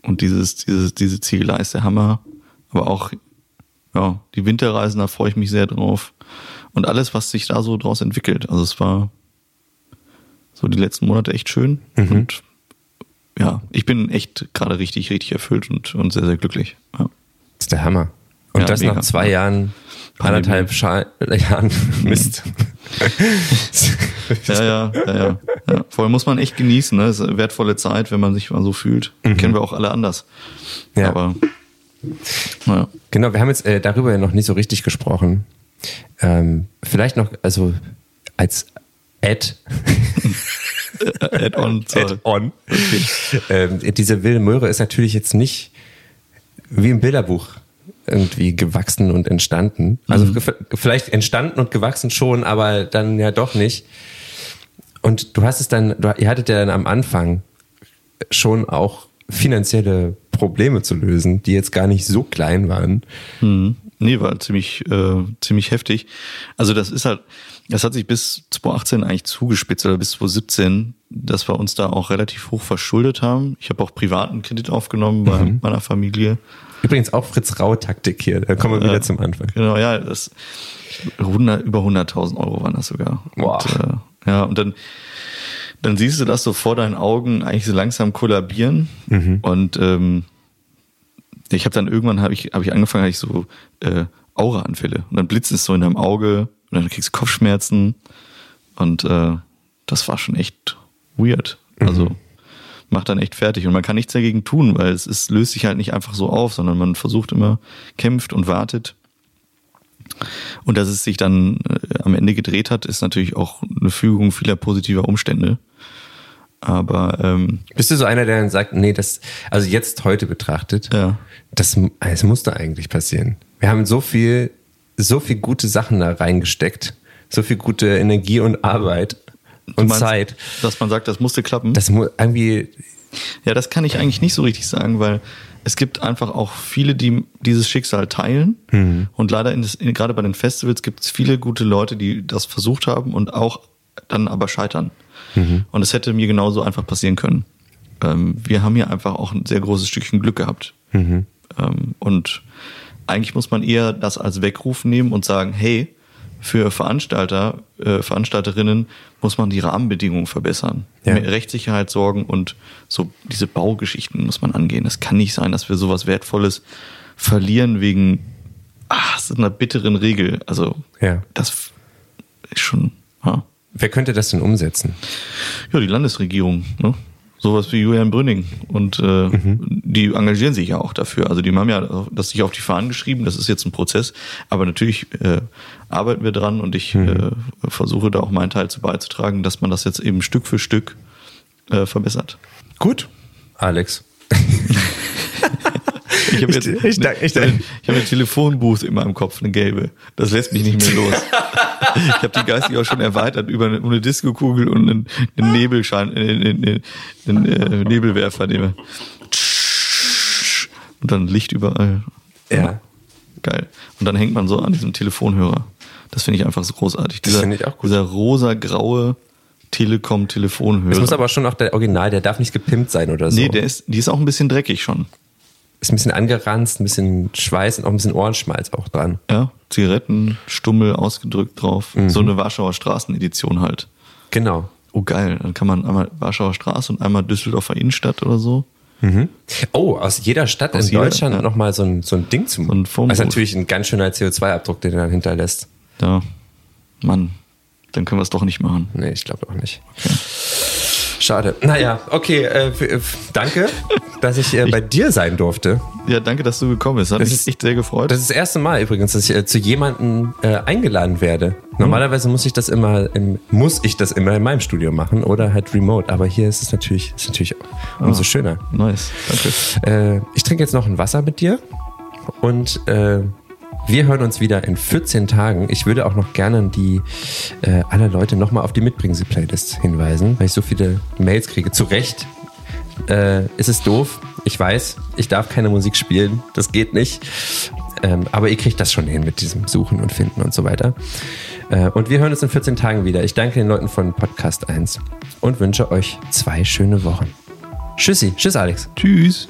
Und dieses, dieses, diese Ziegelei ist der Hammer. Aber auch, ja, die Winterreisen, da freue ich mich sehr drauf. Und alles, was sich da so draus entwickelt. Also es war so die letzten Monate echt schön. Und ja, ich bin echt gerade richtig, richtig erfüllt und, und sehr, sehr glücklich. Ja. Das ist der Hammer. Und Ja, das mega. nach zwei Jahren, anderthalb Scha Jahren [laughs] Mist. Ja, ja, ja, ja, ja. Vor allem muss man echt genießen. Ne? Das ist eine wertvolle Zeit, wenn man sich mal so fühlt. Kennen wir auch alle anders. Ja. Aber naja. Genau, wir haben jetzt äh, darüber ja noch nicht so richtig gesprochen. Ähm, vielleicht noch, also als Ad, [laughs] Add-on Add-on. ähm, diese wilde Möhre ist natürlich jetzt nicht wie im Bilderbuch irgendwie gewachsen und entstanden. Also ge- vielleicht entstanden und gewachsen schon, aber dann ja doch nicht. Und du hast es dann, du, ihr hattet ja dann am Anfang schon auch finanzielle Probleme zu lösen, die jetzt gar nicht so klein waren. Mhm. Nee, war ziemlich, äh, ziemlich heftig. Also das ist halt, das hat sich bis 2018 eigentlich zugespitzt oder bis 2017, dass wir uns da auch relativ hoch verschuldet haben. Ich habe auch privaten Kredit aufgenommen bei Mhm. meiner Familie. Übrigens auch Fritz Rau Taktik hier. Da kommen wir wieder zum Anfang. Genau, ja, das 100, über 100.000 Euro waren das sogar. Boah. Und, äh, ja, und dann, dann siehst du das so vor deinen Augen eigentlich so langsam kollabieren. Und ähm, ich habe dann irgendwann habe ich, hab ich angefangen, habe ich so äh, Aura-Anfälle. Und dann blitzt es so in deinem Auge und dann kriegst du Kopfschmerzen. Und äh, das war schon echt weird. Also macht dann echt fertig. Und man kann nichts dagegen tun, weil es, es löst sich halt nicht einfach so auf, sondern man versucht immer, kämpft und wartet. Und dass es sich dann äh, am Ende gedreht hat, ist natürlich auch eine Fügung vieler positiver Umstände. Aber ähm, Bist du so einer, der dann sagt, nee, das, also jetzt heute betrachtet, Ja. das, das musste eigentlich passieren. Wir haben so viel, so viel gute Sachen da reingesteckt, so viel gute Energie und Arbeit und meinst, Zeit. dass man sagt, das musste klappen. Das mu irgendwie, Ja, das kann ich eigentlich nicht so richtig sagen, weil es gibt einfach auch viele, die dieses Schicksal teilen. Und leider in das, in, gerade bei den Festivals gibt es viele gute Leute, die das versucht haben und auch dann aber scheitern. Und es hätte mir genauso einfach passieren können. Ähm, wir haben hier einfach auch ein sehr großes Stückchen Glück gehabt. Ähm, und eigentlich muss man eher das als Weckruf nehmen und sagen, hey, für Veranstalter, äh, Veranstalterinnen muss man die Rahmenbedingungen verbessern. Ja. Mehr Rechtssicherheit sorgen und so diese Baugeschichten muss man angehen. Es kann nicht sein, dass wir sowas Wertvolles verlieren wegen ach, so einer bitteren Regel. Also Ja. das ist schon, ja. wer könnte das denn umsetzen? Ja, die Landesregierung, ne? Sowas wie Julian Brünning. Und äh, mhm. die engagieren sich ja auch dafür. Also die haben ja das sich auf die Fahnen geschrieben, das ist jetzt ein Prozess. Aber natürlich äh, arbeiten wir dran und ich mhm. äh, versuche da auch meinen Teil zu beizutragen, dass man das jetzt eben Stück für Stück äh, verbessert. Gut, Alex. [laughs] Ich habe jetzt ich, ich, eine, ich, ich, ich hab eine Telefonbooth in meinem Kopf, eine gelbe. Das lässt mich nicht mehr los. [laughs] [laughs] ich habe die geistig auch schon erweitert über eine, eine Disco-Kugel und einen, einen Nebelschein, äh, einen, einen, äh, Nebelwerfer, den wir [laughs] und dann Licht überall. Ja. Geil. Und dann hängt man so an diesem Telefonhörer. Das finde ich einfach so großartig. Dieser, das finde ich auch gut. Dieser rosa-graue Telekom-Telefonhörer. Das muss aber schon auch der Original, der darf nicht gepimpt sein oder so. Nee, der ist, die ist auch ein bisschen dreckig schon. Ist ein bisschen angeranzt, ein bisschen Schweiß und auch ein bisschen Ohrenschmalz auch dran. Ja, Zigaretten, Stummel ausgedrückt drauf. Mhm. So eine Warschauer Straßenedition halt. Genau. Oh geil, dann kann man einmal Warschauer Straße und einmal Düsseldorfer Innenstadt oder so. Mhm. Oh, aus jeder Stadt aus in jeder, Deutschland ja. nochmal so ein, so ein Ding zu machen. So das ist natürlich ein ganz schöner CO2-Abdruck, den er dann hinterlässt. Ja, Mann, dann können wir es doch nicht machen. Nee, ich glaube auch nicht. Okay. Schade. Naja, okay, äh, äh, danke, [laughs] dass ich äh, bei dir sein durfte. Ja, danke, dass du gekommen bist. Hat das mich ist, echt sehr gefreut. Das ist das erste Mal übrigens, dass ich äh, zu jemandem äh, eingeladen werde. Normalerweise muss ich das immer im, muss ich das immer in meinem Studio machen oder halt remote. Aber hier ist es natürlich, ist natürlich umso oh, schöner. Nice, danke. Äh, ich trinke jetzt noch ein Wasser mit dir und wir hören uns wieder in 14 Tagen. Ich würde auch noch gerne die äh, alle Leute nochmal auf die Mitbringen-Sie-Playlist hinweisen, weil ich so viele Mails kriege. Zu Recht äh, ist es doof. Ich weiß, ich darf keine Musik spielen. Das geht nicht. Ähm, aber ihr kriegt das schon hin mit diesem Suchen und Finden und so weiter. Äh, und wir hören uns in 14 Tagen wieder. Ich danke den Leuten von Podcast 1 und wünsche euch zwei schöne Wochen. Tschüssi. Tschüss, Alex. Tschüss.